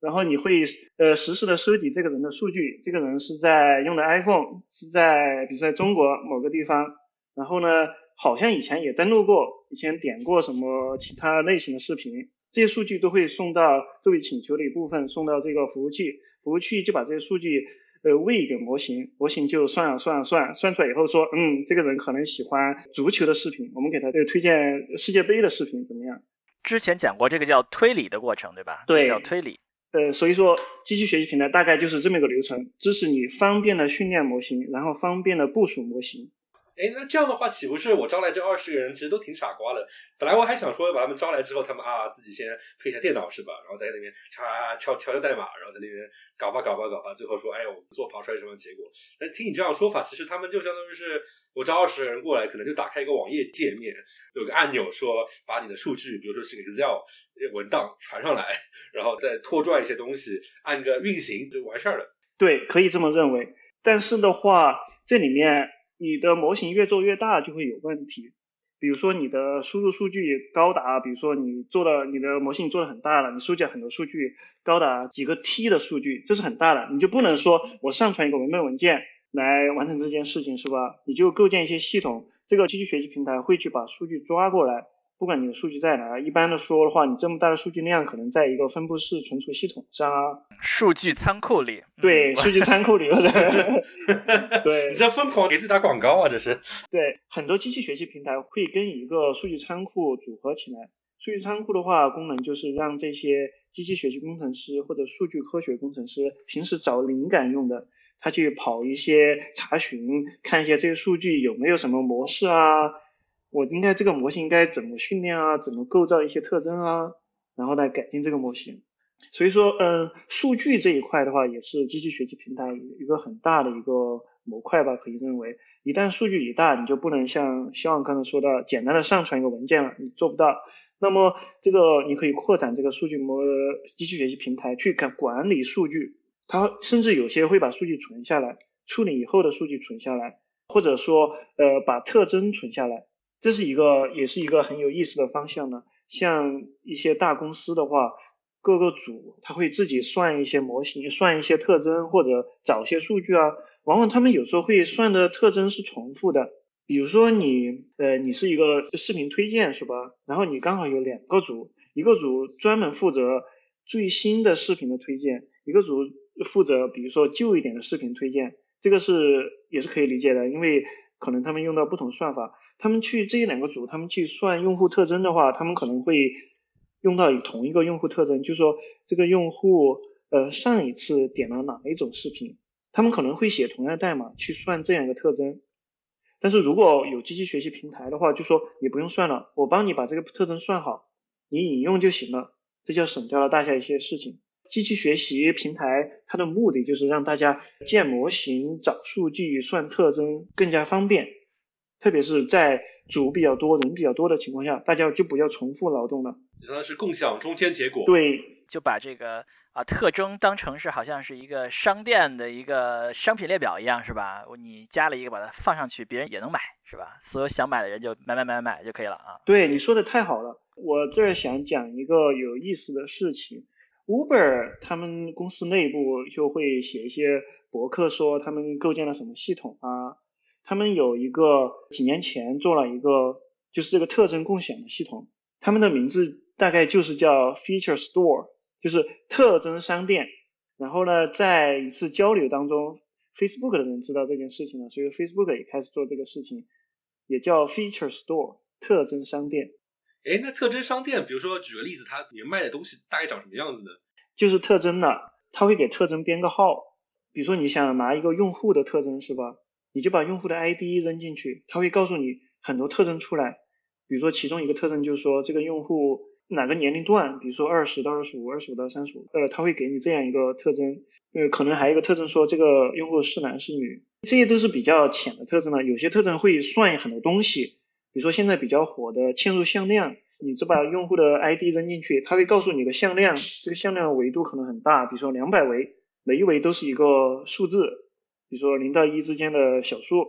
然后你会呃实时的收集这个人的数据，这个人是在用的 iPhone，是在比如说在中国某个地方，然后呢好像以前也登录过，以前点过什么其他类型的视频，这些数据都会送到作为请求的一部分送到这个服务器，服务器就把这些数据呃喂给模型，模型就算了算了算，算出来以后说嗯这个人可能喜欢足球的视频，我们给他这个推荐世界杯的视频怎么样？之前讲过这个叫推理的过程，对吧？对，叫推理。呃，所以说机器学习平台大概就是这么一个流程，支持你方便的训练模型，然后方便的部署模型。哎，那这样的话，岂不是我招来这二十个人其实都挺傻瓜的？本来我还想说把他们招来之后，他们啊自己先配一下电脑是吧？然后在那边敲敲敲敲代码，然后在那边搞吧搞吧搞吧，最后说哎，我们做跑出来什么结果？但是听你这样说法，其实他们就相当于是我招二十个人过来，可能就打开一个网页界面，有个按钮说把你的数据，比如说是个 Excel 文档传上来，然后再拖拽一些东西，按个运行就完事儿了。对，可以这么认为。但是的话，这里面。你的模型越做越大就会有问题，比如说你的输入数据高达，比如说你做了你的模型做的很大了，你收集很多数据，高达几个 T 的数据，这是很大的，你就不能说我上传一个文本文件来完成这件事情是吧？你就构建一些系统，这个机器学习平台会去把数据抓过来。不管你的数据在哪，一般的说的话，你这么大的数据量可能在一个分布式存储系统上啊，数据仓库里。对，数据仓库里。[LAUGHS] 对，你这疯狂给自己打广告啊，这是。对，很多机器学习平台会跟一个数据仓库组合起来。数据仓库的话，功能就是让这些机器学习工程师或者数据科学工程师平时找灵感用的，他去跑一些查询，看一下这些数据有没有什么模式啊。我应该这个模型应该怎么训练啊？怎么构造一些特征啊？然后来改进这个模型。所以说，嗯，数据这一块的话，也是机器学习平台一个很大的一个模块吧。可以认为，一旦数据一大，你就不能像希望刚才说的，简单的上传一个文件了，你做不到。那么，这个你可以扩展这个数据模机器学习平台去管管理数据。它甚至有些会把数据存下来，处理以后的数据存下来，或者说，呃，把特征存下来。这是一个，也是一个很有意思的方向呢。像一些大公司的话，各个组他会自己算一些模型，算一些特征，或者找一些数据啊。往往他们有时候会算的特征是重复的。比如说你，呃，你是一个视频推荐是吧？然后你刚好有两个组，一个组专门负责最新的视频的推荐，一个组负责比如说旧一点的视频推荐。这个是也是可以理解的，因为可能他们用到不同算法。他们去这两个组，他们去算用户特征的话，他们可能会用到同一个用户特征，就是说这个用户呃上一次点了哪一种视频，他们可能会写同样的代码去算这样一个特征。但是如果有机器学习平台的话，就说你不用算了，我帮你把这个特征算好，你引用就行了，这就省掉了大家一些事情。机器学习平台它的目的就是让大家建模型、找数据、算特征更加方便。特别是在组比较多、人比较多的情况下，大家就不要重复劳动了。相当于是共享中间结果。对，就把这个啊特征当成是好像是一个商店的一个商品列表一样，是吧？你加了一个，把它放上去，别人也能买，是吧？所有想买的人就买买买买买就可以了啊。对，你说的太好了。我这儿想讲一个有意思的事情，Uber 他们公司内部就会写一些博客，说他们构建了什么系统啊。他们有一个几年前做了一个，就是这个特征共享的系统，他们的名字大概就是叫 Feature Store，就是特征商店。然后呢，在一次交流当中，Facebook 的人知道这件事情了，所以 Facebook 也开始做这个事情，也叫 Feature Store，特征商店。哎，那特征商店，比如说举个例子，它里面卖的东西大概长什么样子呢？就是特征的，它会给特征编个号。比如说你想拿一个用户的特征是吧？你就把用户的 ID 扔进去，它会告诉你很多特征出来。比如说其中一个特征就是说这个用户哪个年龄段，比如说二十到二十五、二十五到三十五，呃，它会给你这样一个特征。呃，可能还有一个特征说这个用户是男是女，这些都是比较浅的特征了。有些特征会算很多东西，比如说现在比较火的嵌入向量，你只把用户的 ID 扔进去，它会告诉你个向量，这个向量维度可能很大，比如说两百维，每一维都是一个数字，比如说零到一之间的小数。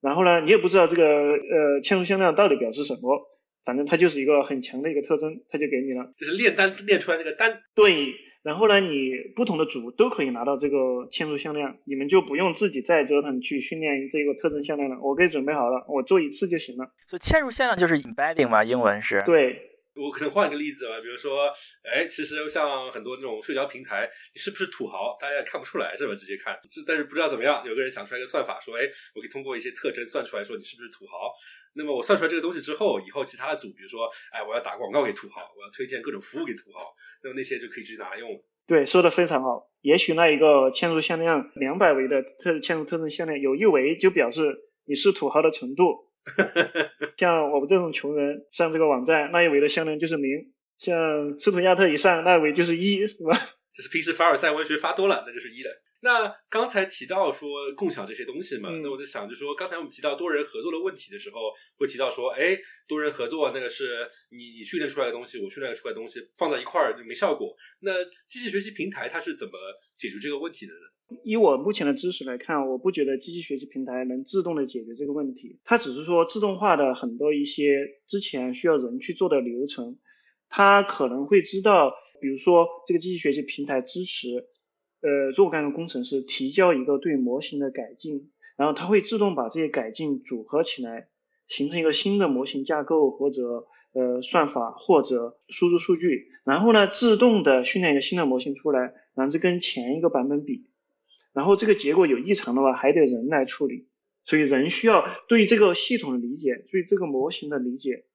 然后呢，你也不知道这个呃嵌入向量到底表示什么，反正它就是一个很强的一个特征，它就给你了。就是炼单炼出来那个单。对。然后呢，你不同的组都可以拿到这个嵌入向量，你们就不用自己再折腾去训练这个特征向量了。我给准备好了，我做一次就行了。所以嵌入向量就是 embedding 嘛，英文是。对。我可能换一个例子吧，比如说，哎，其实像很多那种社交平台，你是不是土豪，大家也看不出来，是吧？直接看，就但是不知道怎么样，有个人想出来一个算法，说，哎，我可以通过一些特征算出来，说你是不是土豪。那么我算出来这个东西之后，以后其他的组，比如说，哎，我要打广告给土豪，我要推荐各种服务给土豪，那么那些就可以直接拿来用了。对，说的非常好。也许那一个嵌入向量两百维的特嵌入特征向量，有一维就表示你是土豪的程度。[LAUGHS] 像我们这种穷人上这个网站，那一维的向量就是零。像斯图亚特以上，那一维就是一，是吧？就是平时凡尔赛文学发多了，那就是一了。那刚才提到说共享这些东西嘛，那我在想，就说刚才我们提到多人合作的问题的时候，会提到说，哎，多人合作那个是你你训练出来的东西，我训练出来的东西放在一块儿就没效果。那机器学习平台它是怎么解决这个问题的呢？以我目前的知识来看，我不觉得机器学习平台能自动的解决这个问题，它只是说自动化的很多一些之前需要人去做的流程，它可能会知道，比如说这个机器学习平台支持。呃，若干个工程师提交一个对模型的改进，然后它会自动把这些改进组合起来，形成一个新的模型架构或者呃算法或者输入数据，然后呢自动的训练一个新的模型出来，然后跟前一个版本比，然后这个结果有异常的话还得人来处理，所以人需要对这个系统的理解，对这个模型的理解，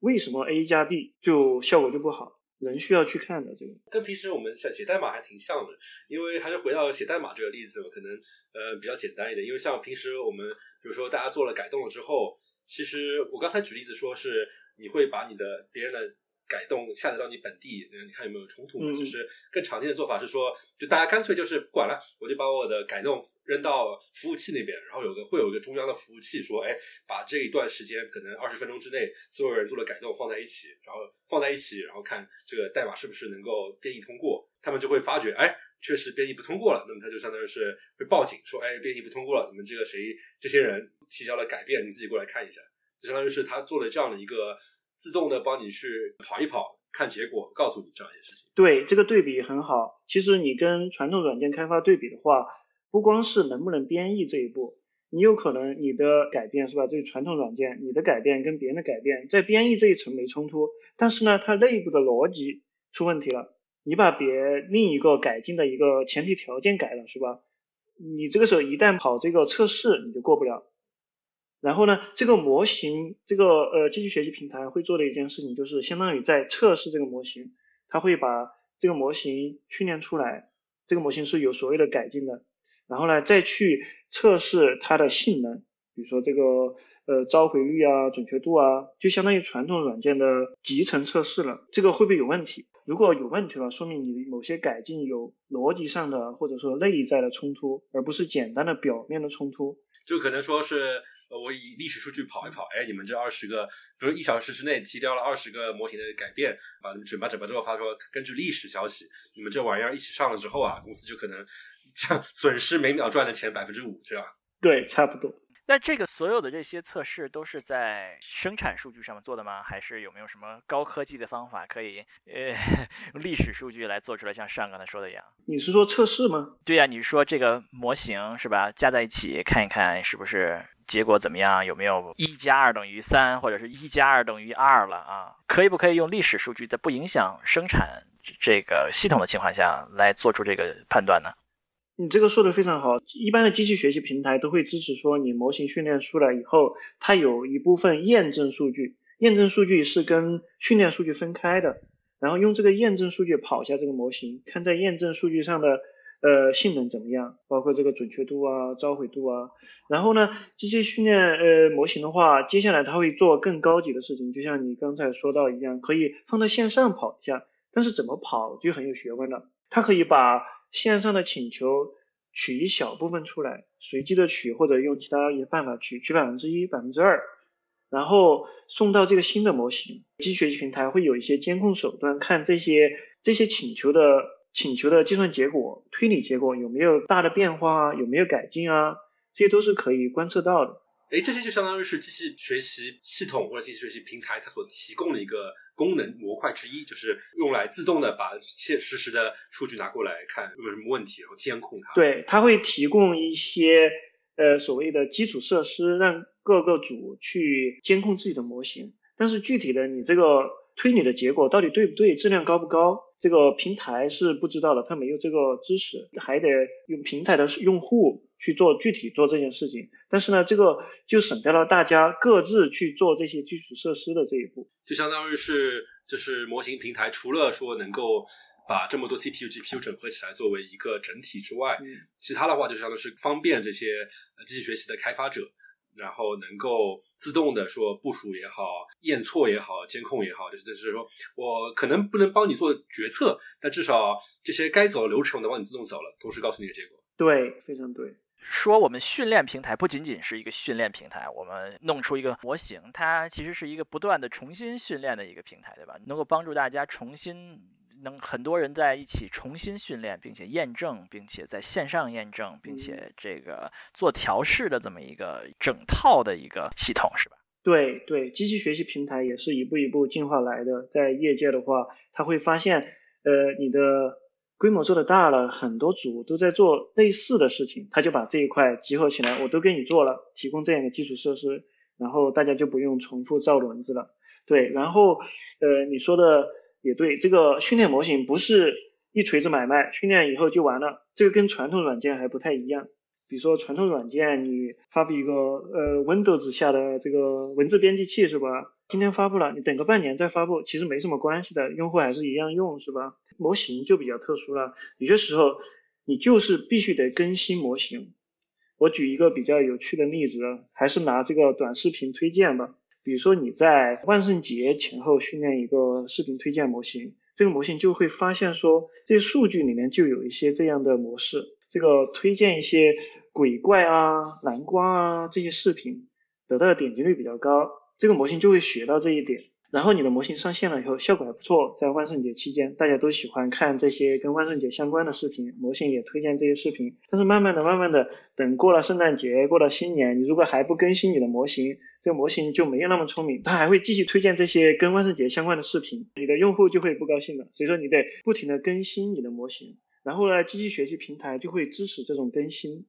为什么 A 加 B 就效果就不好？人需要去看的这个，跟平时我们写写代码还挺像的，因为还是回到写代码这个例子，可能呃比较简单一点。因为像平时我们，比如说大家做了改动了之后，其实我刚才举例子说是你会把你的别人的。改动下载到你本地，你看有没有冲突？其实更常见的做法是说，就大家干脆就是不管了，我就把我的改动扔到服务器那边，然后有个会有一个中央的服务器说，哎，把这一段时间可能二十分钟之内所有人做的改动放在一起，然后放在一起，然后看这个代码是不是能够编译通过。他们就会发觉，哎，确实编译不通过了，那么他就相当于是会报警说，哎，编译不通过了，你们这个谁这些人提交了改变，你自己过来看一下，就相当于是他做了这样的一个。自动的帮你去跑一跑，看结果，告诉你这样一件事情。对，这个对比很好。其实你跟传统软件开发对比的话，不光是能不能编译这一步，你有可能你的改变是吧？这个传统软件你的改变跟别人的改变在编译这一层没冲突，但是呢，它内部的逻辑出问题了。你把别另一个改进的一个前提条件改了是吧？你这个时候一旦跑这个测试，你就过不了。然后呢，这个模型，这个呃机器学习平台会做的一件事情，就是相当于在测试这个模型，它会把这个模型训练出来，这个模型是有所谓的改进的，然后呢再去测试它的性能，比如说这个呃召回率啊、准确度啊，就相当于传统软件的集成测试了。这个会不会有问题？如果有问题了，说明你某些改进有逻辑上的或者说内在的冲突，而不是简单的表面的冲突，就可能说是。我以历史数据跑一跑，哎，你们这二十个，比如一小时之内提交了二十个模型的改变，啊你们整吧整吧之后发说，根据历史消息，你们这玩意儿一起上了之后啊，公司就可能像 [LAUGHS] 损失每秒赚的钱百分之五这样。对，差不多。那这个所有的这些测试都是在生产数据上面做的吗？还是有没有什么高科技的方法可以呃用 [LAUGHS] 历史数据来做出来？像上刚才说的一样？你是说测试吗？对呀，你是说这个模型是吧？加在一起看一看是不是？结果怎么样？有没有一加二等于三，或者是一加二等于二了啊？可以不可以用历史数据，在不影响生产这个系统的情况下来做出这个判断呢？你这个说的非常好。一般的机器学习平台都会支持说，你模型训练出来以后，它有一部分验证数据。验证数据是跟训练数据分开的，然后用这个验证数据跑一下这个模型，看在验证数据上的呃性能怎么样，包括这个准确度啊、召回度啊。然后呢，机器训练呃模型的话，接下来它会做更高级的事情，就像你刚才说到一样，可以放到线上跑一下。但是怎么跑就很有学问了，它可以把线上的请求取一小部分出来，随机的取或者用其他一些办法取，取百分之一、百分之二。然后送到这个新的模型，机器学习平台会有一些监控手段，看这些这些请求的请求的计算结果、推理结果有没有大的变化啊，有没有改进啊，这些都是可以观测到的。哎，这些就相当于是机器学习系统或者机器学习平台它所提供的一个功能模块之一，就是用来自动的把现实时的数据拿过来看有没有什么问题，然后监控它。对，它会提供一些呃所谓的基础设施，让各个组去监控自己的模型，但是具体的你这个推理的结果到底对不对，质量高不高，这个平台是不知道的，它没有这个知识，还得用平台的用户去做具体做这件事情。但是呢，这个就省掉了大家各自去做这些基础设施的这一步，就相当于是就是模型平台除了说能够把这么多 CPU、GPU 整合起来作为一个整体之外，其他的话就相当于是方便这些机器学习的开发者。然后能够自动的说部署也好，验错也好，监控也好，就是就是说我可能不能帮你做决策，但至少这些该走的流程能帮你自动走了，同时告诉你个结果。对，非常对。说我们训练平台不仅仅是一个训练平台，我们弄出一个模型，它其实是一个不断的重新训练的一个平台，对吧？能够帮助大家重新。能很多人在一起重新训练，并且验证，并且在线上验证，并且这个做调试的这么一个整套的一个系统，是吧？对对，机器学习平台也是一步一步进化来的。在业界的话，他会发现，呃，你的规模做的大了，很多组都在做类似的事情，他就把这一块集合起来，我都给你做了，提供这样的基础设施，然后大家就不用重复造轮子了。对，然后，呃，你说的。也对，这个训练模型不是一锤子买卖，训练以后就完了。这个跟传统软件还不太一样。比如说传统软件，你发布一个呃 Windows 下的这个文字编辑器是吧？今天发布了，你等个半年再发布，其实没什么关系的，用户还是一样用是吧？模型就比较特殊了，有些时候你就是必须得更新模型。我举一个比较有趣的例子，还是拿这个短视频推荐吧。比如说你在万圣节前后训练一个视频推荐模型，这个模型就会发现说，这些数据里面就有一些这样的模式，这个推荐一些鬼怪啊、蓝光啊这些视频，得到的点击率比较高，这个模型就会学到这一点。然后你的模型上线了以后，效果还不错。在万圣节期间，大家都喜欢看这些跟万圣节相关的视频，模型也推荐这些视频。但是慢慢的、慢慢的，等过了圣诞节、过了新年，你如果还不更新你的模型，这个模型就没有那么聪明，它还会继续推荐这些跟万圣节相关的视频，你的用户就会不高兴了。所以说，你得不停的更新你的模型。然后呢，机器学习平台就会支持这种更新。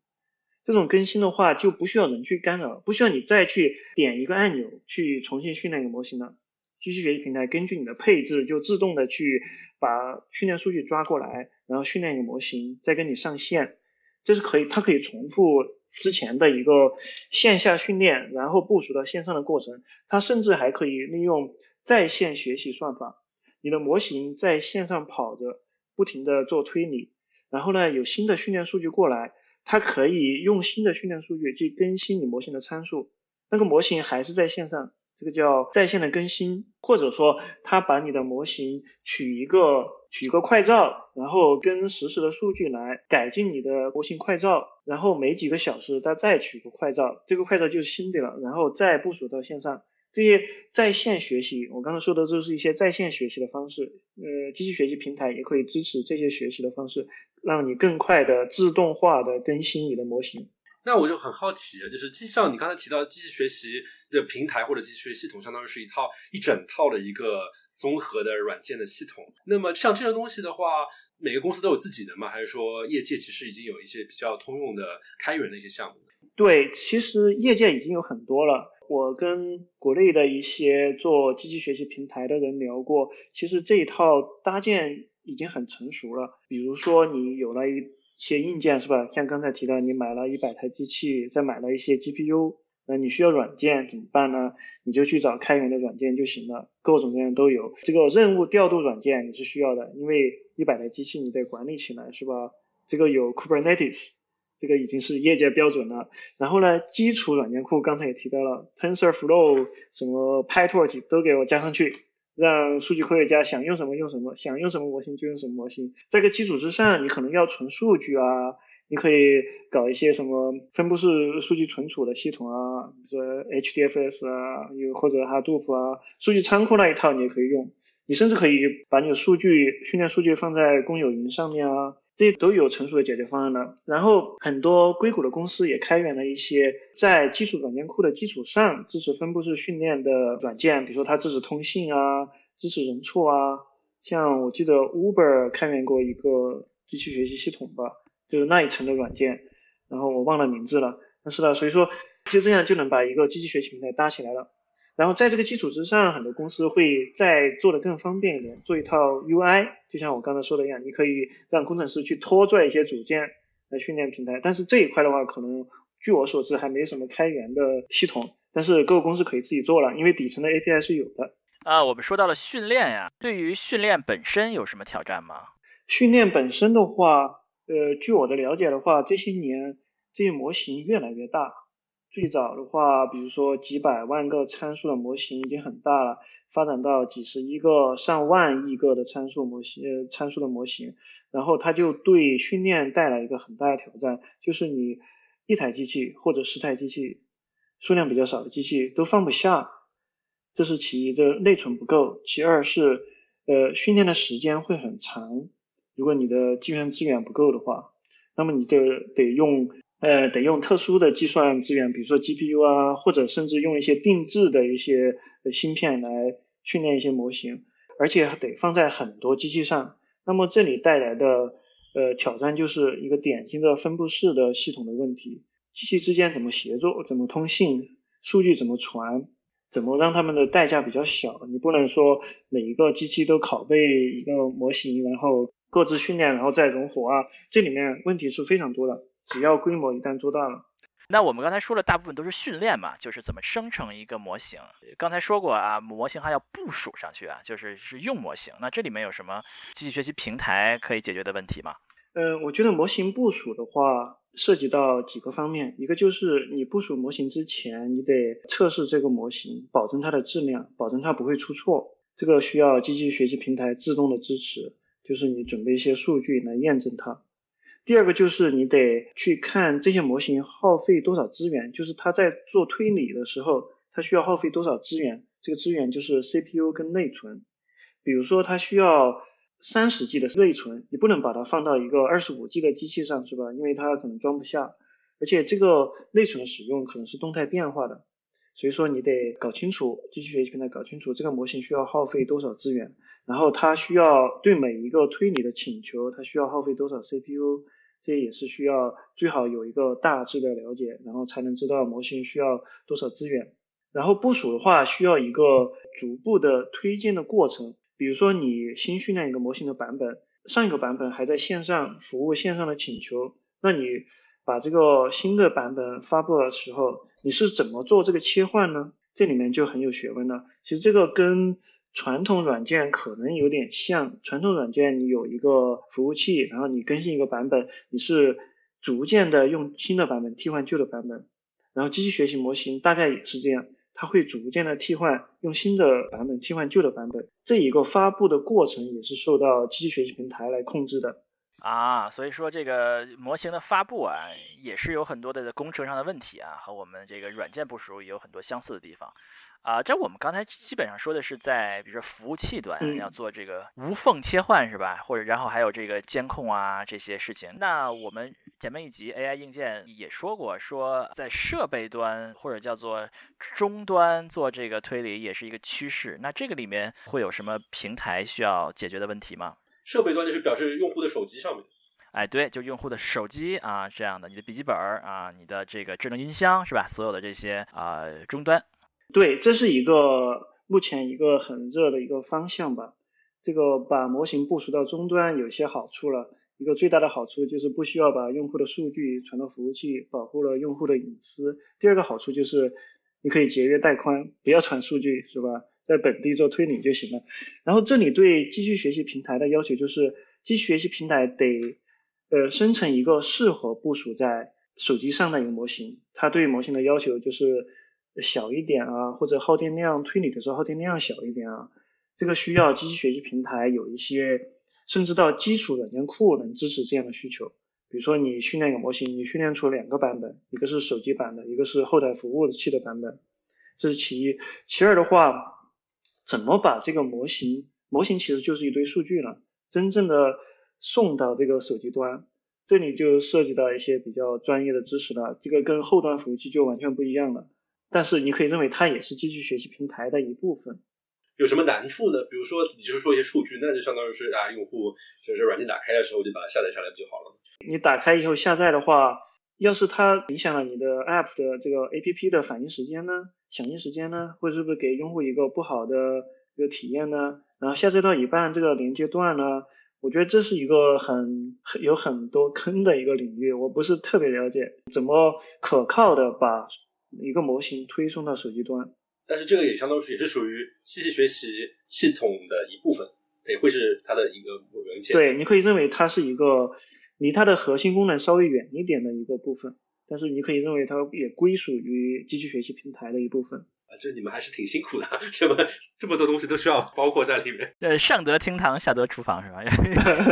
这种更新的话，就不需要人去干扰，不需要你再去点一个按钮去重新训练一个模型了。机器学习平台根据你的配置，就自动的去把训练数据抓过来，然后训练一个模型，再跟你上线。这是可以，它可以重复之前的一个线下训练，然后部署到线上的过程。它甚至还可以利用在线学习算法，你的模型在线上跑着，不停的做推理，然后呢，有新的训练数据过来，它可以用新的训练数据去更新你模型的参数，那个模型还是在线上。这个叫在线的更新，或者说它把你的模型取一个取一个快照，然后跟实时的数据来改进你的模型快照，然后每几个小时它再取个快照，这个快照就是新的了，然后再部署到线上。这些在线学习，我刚才说的都是一些在线学习的方式。呃，机器学习平台也可以支持这些学习的方式，让你更快的自动化的更新你的模型。那我就很好奇，就是机上你刚才提到机器学习的平台或者机器学习系统，相当于是一套一整套的一个综合的软件的系统。那么像这些东西的话，每个公司都有自己的吗？还是说业界其实已经有一些比较通用的开源的一些项目？对，其实业界已经有很多了。我跟国内的一些做机器学习平台的人聊过，其实这一套搭建已经很成熟了。比如说你有了一些硬件是吧？像刚才提到，你买了一百台机器，再买了一些 GPU，那你需要软件怎么办呢？你就去找开源的软件就行了，各种各样都有。这个任务调度软件你是需要的，因为一百台机器你得管理起来，是吧？这个有 Kubernetes，这个已经是业界标准了。然后呢，基础软件库刚才也提到了，TensorFlow、什么 PyTorch 都给我加上去，让数据科学家想用什么用什么，想用什么模型就用什么模型。这个基础之上，你可能要存数据啊。你可以搞一些什么分布式数据存储的系统啊，比如说 HDFS 啊，又或者 Hadoop 啊，数据仓库那一套你也可以用。你甚至可以把你的数据训练数据放在公有云上面啊，这些都有成熟的解决方案了。然后很多硅谷的公司也开源了一些在基础软件库的基础上支持分布式训练的软件，比如说它支持通信啊，支持容错啊。像我记得 Uber 开源过一个机器学习系统吧。就是那一层的软件，然后我忘了名字了。但是呢，所以说就这样就能把一个机器学习平台搭起来了。然后在这个基础之上，很多公司会再做的更方便一点，做一套 UI，就像我刚才说的一样，你可以让工程师去拖拽一些组件来训练平台。但是这一块的话，可能据我所知还没什么开源的系统，但是各个公司可以自己做了，因为底层的 API 是有的。啊，我们说到了训练呀，对于训练本身有什么挑战吗？训练本身的话。呃，据我的了解的话，这些年这些模型越来越大。最早的话，比如说几百万个参数的模型已经很大了，发展到几十亿个、上万亿个的参数模型，呃，参数的模型，然后它就对训练带来一个很大的挑战，就是你一台机器或者十台机器，数量比较少的机器都放不下，这是其一，这内存不够；其二是，呃，训练的时间会很长。如果你的计算资源不够的话，那么你就得用呃得用特殊的计算资源，比如说 GPU 啊，或者甚至用一些定制的一些芯片来训练一些模型，而且得放在很多机器上。那么这里带来的呃挑战就是一个典型的分布式的系统的问题：机器之间怎么协作，怎么通信，数据怎么传，怎么让他们的代价比较小？你不能说每一个机器都拷贝一个模型，然后。各自训练，然后再融合啊，这里面问题是非常多的。只要规模一旦做大了，那我们刚才说的大部分都是训练嘛，就是怎么生成一个模型。刚才说过啊，模型还要部署上去啊，就是是用模型。那这里面有什么机器学习平台可以解决的问题吗？嗯，我觉得模型部署的话，涉及到几个方面，一个就是你部署模型之前，你得测试这个模型，保证它的质量，保证它不会出错。这个需要机器学习平台自动的支持。就是你准备一些数据来验证它。第二个就是你得去看这些模型耗费多少资源，就是它在做推理的时候，它需要耗费多少资源。这个资源就是 CPU 跟内存。比如说它需要三十 G 的内存，你不能把它放到一个二十五 G 的机器上，是吧？因为它可能装不下，而且这个内存的使用可能是动态变化的。所以说你得搞清楚机器学习平台搞清楚这个模型需要耗费多少资源，然后它需要对每一个推理的请求，它需要耗费多少 CPU，这也是需要最好有一个大致的了解，然后才能知道模型需要多少资源。然后部署的话需要一个逐步的推荐的过程，比如说你新训练一个模型的版本，上一个版本还在线上服务线上的请求，那你把这个新的版本发布的时候。你是怎么做这个切换呢？这里面就很有学问了。其实这个跟传统软件可能有点像。传统软件你有一个服务器，然后你更新一个版本，你是逐渐的用新的版本替换旧的版本。然后机器学习模型大概也是这样，它会逐渐的替换用新的版本替换旧的版本。这一个发布的过程也是受到机器学习平台来控制的。啊，所以说这个模型的发布啊，也是有很多的工程上的问题啊，和我们这个软件部署也有很多相似的地方啊。这我们刚才基本上说的是在，比如说服务器端要做这个无缝切换是吧？或者然后还有这个监控啊这些事情。那我们前面一集 AI 硬件也说过，说在设备端或者叫做终端做这个推理也是一个趋势。那这个里面会有什么平台需要解决的问题吗？设备端就是表示用户的手机上面，哎，对，就用户的手机啊，这样的，你的笔记本啊，你的这个智能音箱是吧？所有的这些啊终端，对，这是一个目前一个很热的一个方向吧。这个把模型部署到终端有些好处了，一个最大的好处就是不需要把用户的数据传到服务器，保护了用户的隐私。第二个好处就是你可以节约带宽，不要传数据，是吧？在本地做推理就行了。然后这里对机器学习平台的要求就是，机器学习平台得呃生成一个适合部署在手机上的一个模型。它对模型的要求就是小一点啊，或者耗电量推理的时候耗电量小一点啊。这个需要机器学习平台有一些。甚至到基础软件库能支持这样的需求，比如说你训练一个模型，你训练出两个版本，一个是手机版的，一个是后台服务器的版本，这是其一。其二的话，怎么把这个模型，模型其实就是一堆数据了，真正的送到这个手机端，这里就涉及到一些比较专业的知识了，这个跟后端服务器就完全不一样了。但是你可以认为它也是机器学习平台的一部分。有什么难处呢？比如说，你就是说一些数据，那就相当于是啊，用户就是软件打开的时候就把它下载下来不就好了？你打开以后下载的话，要是它影响了你的 App 的这个 APP 的反应时间呢，响应时间呢，会是不是给用户一个不好的一个体验呢？然后下载到一半这个连接断了，我觉得这是一个很有很多坑的一个领域，我不是特别了解怎么可靠的把一个模型推送到手机端。但是这个也相当于也是属于机器学习系统的一部分，也会是它的一个元件。对，你可以认为它是一个离它的核心功能稍微远一点的一个部分，但是你可以认为它也归属于机器学习平台的一部分。啊这你们还是挺辛苦的，[LAUGHS] 这么这么多东西都需要包括在里面。呃，上得厅堂，下得厨房，是吧？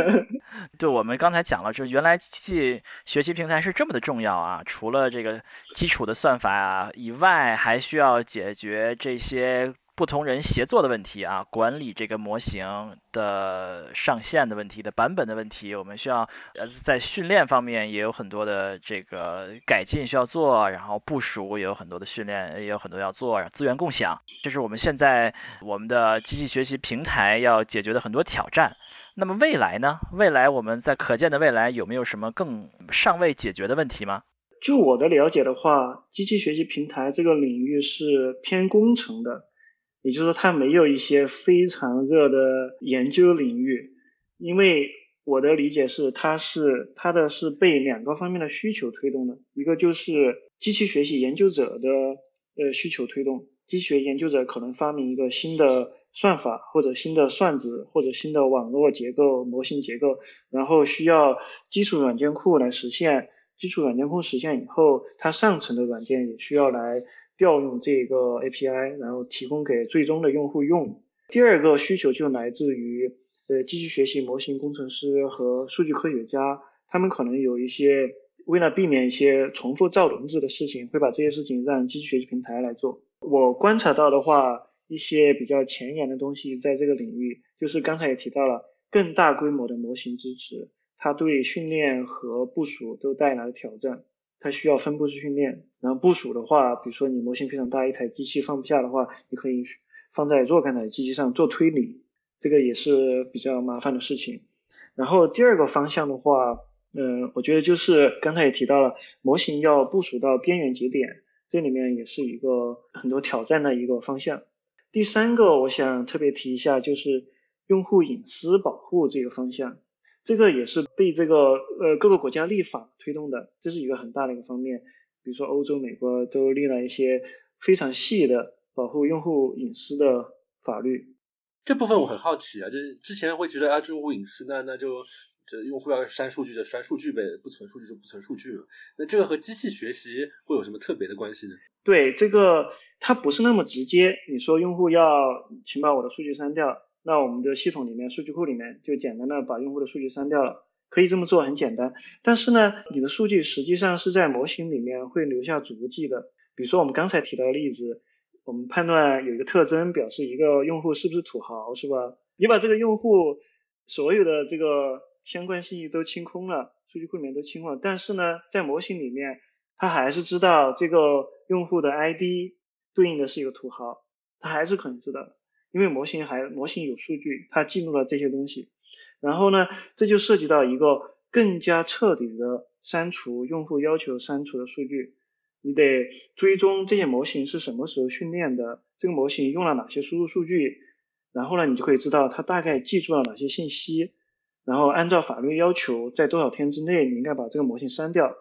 [LAUGHS] 对我们刚才讲了，就是原来机器学习平台是这么的重要啊！除了这个基础的算法啊以外，还需要解决这些。不同人协作的问题啊，管理这个模型的上线的问题的版本的问题，我们需要呃在训练方面也有很多的这个改进需要做，然后部署也有很多的训练也有很多要做，资源共享，这是我们现在我们的机器学习平台要解决的很多挑战。那么未来呢？未来我们在可见的未来有没有什么更尚未解决的问题吗？就我的了解的话，机器学习平台这个领域是偏工程的。也就是说，它没有一些非常热的研究领域，因为我的理解是，它是它的是被两个方面的需求推动的，一个就是机器学习研究者的呃需求推动，机器学研究者可能发明一个新的算法或者新的算子或者新的网络结构模型结构，然后需要基础软件库来实现，基础软件库实现以后，它上层的软件也需要来。调用这个 API，然后提供给最终的用户用。第二个需求就来自于呃机器学习模型工程师和数据科学家，他们可能有一些为了避免一些重复造轮子的事情，会把这些事情让机器学习平台来做。我观察到的话，一些比较前沿的东西在这个领域，就是刚才也提到了更大规模的模型支持，它对训练和部署都带来了挑战。它需要分布式训练，然后部署的话，比如说你模型非常大，一台机器放不下的话，你可以放在若干台机器上做推理，这个也是比较麻烦的事情。然后第二个方向的话，嗯，我觉得就是刚才也提到了，模型要部署到边缘节点，这里面也是一个很多挑战的一个方向。第三个，我想特别提一下，就是用户隐私保护这个方向。这个也是被这个呃各个国家立法推动的，这是一个很大的一个方面。比如说欧洲、美国都立了一些非常细的保护用户隐私的法律。这部分我很好奇啊，就是之前会觉得啊，用户隐私那，那就这用户要删数据就删数据呗，不存数据就不存数据了。那这个和机器学习会有什么特别的关系呢？对，这个它不是那么直接。你说用户要请把我的数据删掉。那我们的系统里面，数据库里面就简单的把用户的数据删掉了，可以这么做，很简单。但是呢，你的数据实际上是在模型里面会留下足迹的。比如说我们刚才提到的例子，我们判断有一个特征表示一个用户是不是土豪，是吧？你把这个用户所有的这个相关信息都清空了，数据库里面都清空了，但是呢，在模型里面，它还是知道这个用户的 ID 对应的是一个土豪，它还是可能知道。因为模型还模型有数据，它记录了这些东西，然后呢，这就涉及到一个更加彻底的删除用户要求删除的数据，你得追踪这些模型是什么时候训练的，这个模型用了哪些输入数据，然后呢，你就可以知道它大概记住了哪些信息，然后按照法律要求，在多少天之内你应该把这个模型删掉。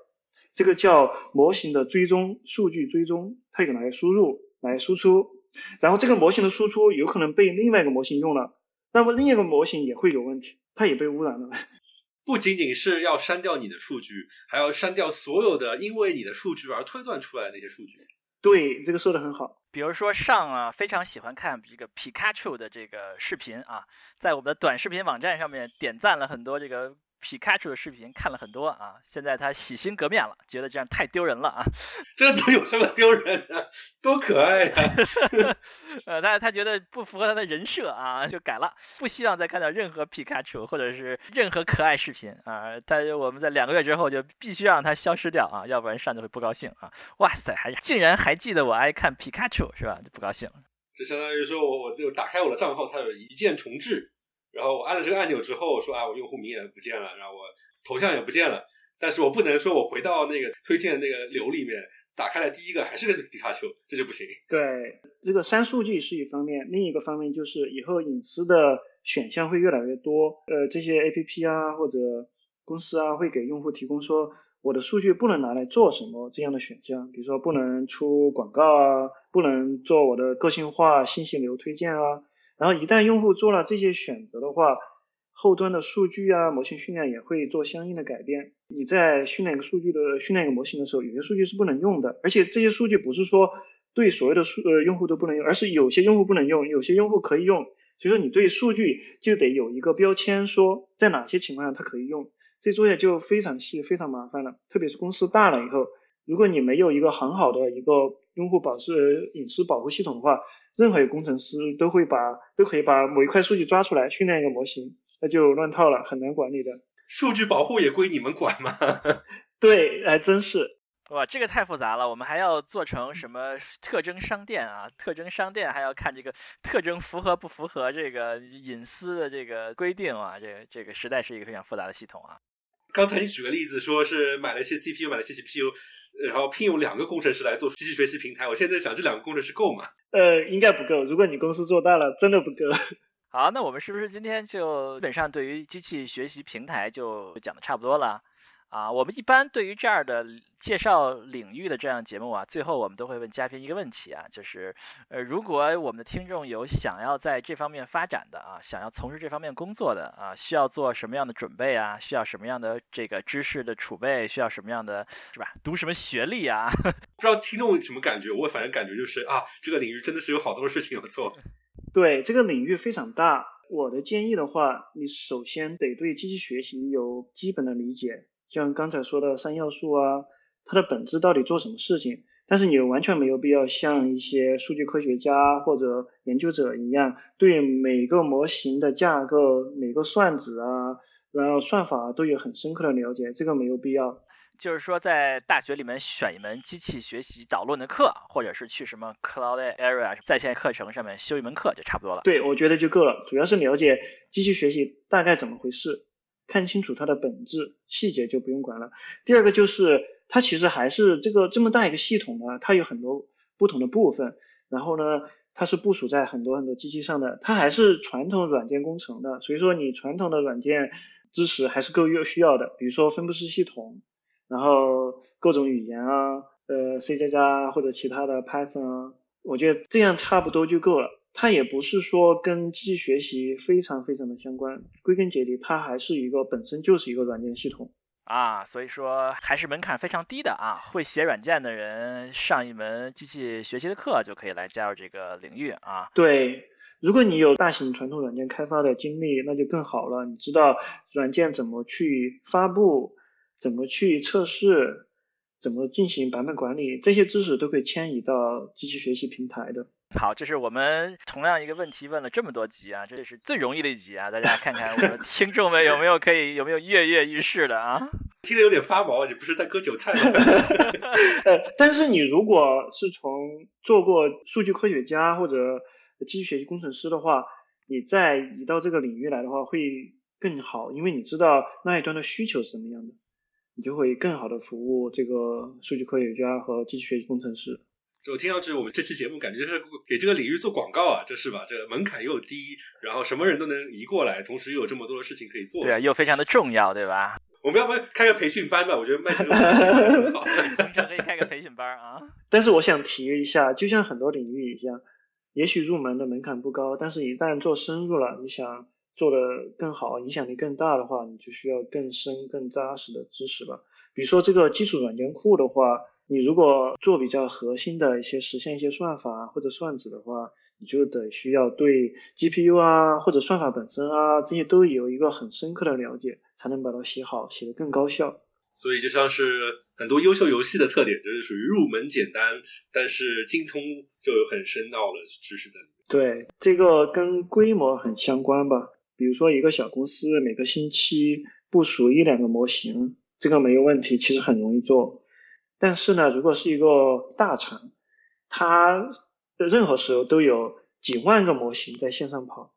这个叫模型的追踪数据追踪，它有来输入来输出，然后这个模型的输出有可能被另外一个模型用了，那么另一个模型也会有问题，它也被污染了。[LAUGHS] 不仅仅是要删掉你的数据，还要删掉所有的因为你的数据而推断出来的那些数据。对，这个说的很好。比如说上啊，非常喜欢看这个皮卡丘的这个视频啊，在我们的短视频网站上面点赞了很多这个。皮卡丘的视频看了很多啊，现在他洗心革面了，觉得这样太丢人了啊！[LAUGHS] 这怎么有什么丢人的？多可爱呀！[LAUGHS] 呃，他他觉得不符合他的人设啊，就改了，不希望再看到任何皮卡丘或者是任何可爱视频啊。他我们在两个月之后就必须让他消失掉啊，要不然上就会不高兴啊。哇塞，还竟然还记得我爱看皮卡丘是吧？就不高兴。就相当于说我我就打开我的账号，它有一键重置。然后我按了这个按钮之后，说啊，我用户名也不见了，然后我头像也不见了，但是我不能说我回到那个推荐那个流里面，打开了第一个还是个皮卡丘，这就不行。对，这个删数据是一方面，另一个方面就是以后隐私的选项会越来越多。呃，这些 A P P 啊或者公司啊会给用户提供说我的数据不能拿来做什么这样的选项，比如说不能出广告啊，不能做我的个性化信息流推荐啊。然后一旦用户做了这些选择的话，后端的数据啊，模型训练也会做相应的改变。你在训练一个数据的训练一个模型的时候，有些数据是不能用的，而且这些数据不是说对所有的数呃用户都不能用，而是有些用户不能用，有些用户可以用。所以说你对数据就得有一个标签，说在哪些情况下它可以用。这作业就非常细，非常麻烦了。特别是公司大了以后，如果你没有一个很好的一个用户保持隐私保护系统的话，任何一个工程师都会把都可以把某一块数据抓出来训练一个模型，那就乱套了，很难管理的。数据保护也归你们管吗？[LAUGHS] 对，还真是。哇，这个太复杂了，我们还要做成什么特征商店啊？特征商店还要看这个特征符合不符合这个隐私的这个规定啊？这个这个实在是一个非常复杂的系统啊。刚才你举个例子，说是买了一些 CPU，买了一些 GPU。然后聘用两个工程师来做机器学习平台，我现在想这两个工程师够吗？呃，应该不够。如果你公司做大了，真的不够。[LAUGHS] 好，那我们是不是今天就基本上对于机器学习平台就讲的差不多了？啊，我们一般对于这样的介绍领域的这样节目啊，最后我们都会问嘉宾一个问题啊，就是，呃，如果我们的听众有想要在这方面发展的啊，想要从事这方面工作的啊，需要做什么样的准备啊？需要什么样的这个知识的储备？需要什么样的是吧？读什么学历啊？[LAUGHS] 不知道听众什么感觉？我反正感觉就是啊，这个领域真的是有好多事情要做。[LAUGHS] 对，这个领域非常大。我的建议的话，你首先得对机器学习有基本的理解。像刚才说的三要素啊，它的本质到底做什么事情？但是你完全没有必要像一些数据科学家或者研究者一样，对每个模型的架构、每个算子啊，然后算法都有很深刻的了解，这个没有必要。就是说，在大学里面选一门机器学习导论的课，或者是去什么 Cloud Area 在线课程上面修一门课就差不多了。对，我觉得就够了，主要是了解机器学习大概怎么回事。看清楚它的本质，细节就不用管了。第二个就是它其实还是这个这么大一个系统呢，它有很多不同的部分，然后呢，它是部署在很多很多机器上的，它还是传统软件工程的，所以说你传统的软件知识还是够需需要的，比如说分布式系统，然后各种语言啊，呃，C 加加或者其他的 Python 啊，我觉得这样差不多就够了。它也不是说跟机器学习非常非常的相关，归根结底，它还是一个本身就是一个软件系统啊，所以说还是门槛非常低的啊，会写软件的人上一门机器学习的课就可以来加入这个领域啊。对，如果你有大型传统软件开发的经历，那就更好了，你知道软件怎么去发布，怎么去测试，怎么进行版本管理，这些知识都可以迁移到机器学习平台的。好，这是我们同样一个问题问了这么多集啊，这是最容易的一集啊！大家看看我们 [LAUGHS] 听众们有没有可以有没有跃跃欲试的啊？[LAUGHS] 听得有点发毛，你不是在割韭菜吗？[LAUGHS] 呃，但是你如果是从做过数据科学家或者机器学习工程师的话，你再移到这个领域来的话会更好，因为你知道那一端的需求是什么样的，你就会更好的服务这个数据科学家和机器学习工程师。就听上去，我们这期节目感觉就是给这个领域做广告啊，这是吧？这个门槛又低，然后什么人都能移过来，同时又有这么多的事情可以做，对啊，又非常的重要，对吧？我们要不要开个培训班吧？我觉得卖这个 [LAUGHS] 很好，可以开个培训班啊。[LAUGHS] 但是我想提一下，就像很多领域一样，也许入门的门槛不高，但是一旦做深入了，你想做的更好，影响力更大的话，你就需要更深、更扎实的知识了。比如说这个基础软件库的话。你如果做比较核心的一些实现一些算法或者算子的话，你就得需要对 GPU 啊或者算法本身啊这些都有一个很深刻的了解，才能把它写好，写得更高效。所以就像是很多优秀游戏的特点，就是属于入门简单，但是精通就有很深奥的知识在里面。对，这个跟规模很相关吧。比如说一个小公司每个星期部署一两个模型，这个没有问题，其实很容易做。但是呢，如果是一个大厂，它任何时候都有几万个模型在线上跑，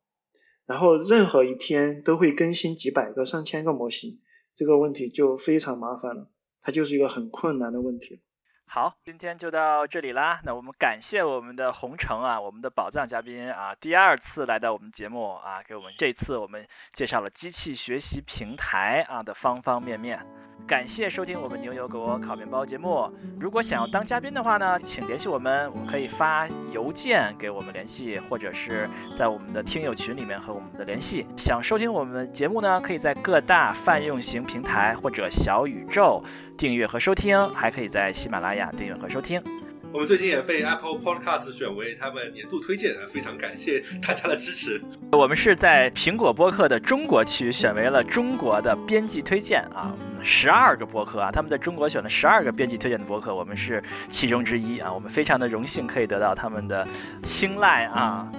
然后任何一天都会更新几百个、上千个模型，这个问题就非常麻烦了，它就是一个很困难的问题。好，今天就到这里啦。那我们感谢我们的红城啊，我们的宝藏嘉宾啊，第二次来到我们节目啊，给我们这次我们介绍了机器学习平台啊的方方面面。感谢收听我们牛油果烤面包节目。如果想要当嘉宾的话呢，请联系我们，我们可以发邮件给我们联系，或者是在我们的听友群里面和我们的联系。想收听我们节目呢，可以在各大泛用型平台或者小宇宙订阅和收听，还可以在喜马拉雅订阅和收听。我们最近也被 Apple Podcast 选为他们年度推荐，非常感谢大家的支持。我们是在苹果播客的中国区选为了中国的编辑推荐啊，十二个播客啊，他们在中国选了十二个编辑推荐的播客，我们是其中之一啊，我们非常的荣幸可以得到他们的青睐啊。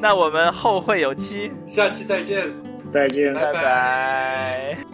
那我们后会有期，下期再见，再见，拜拜。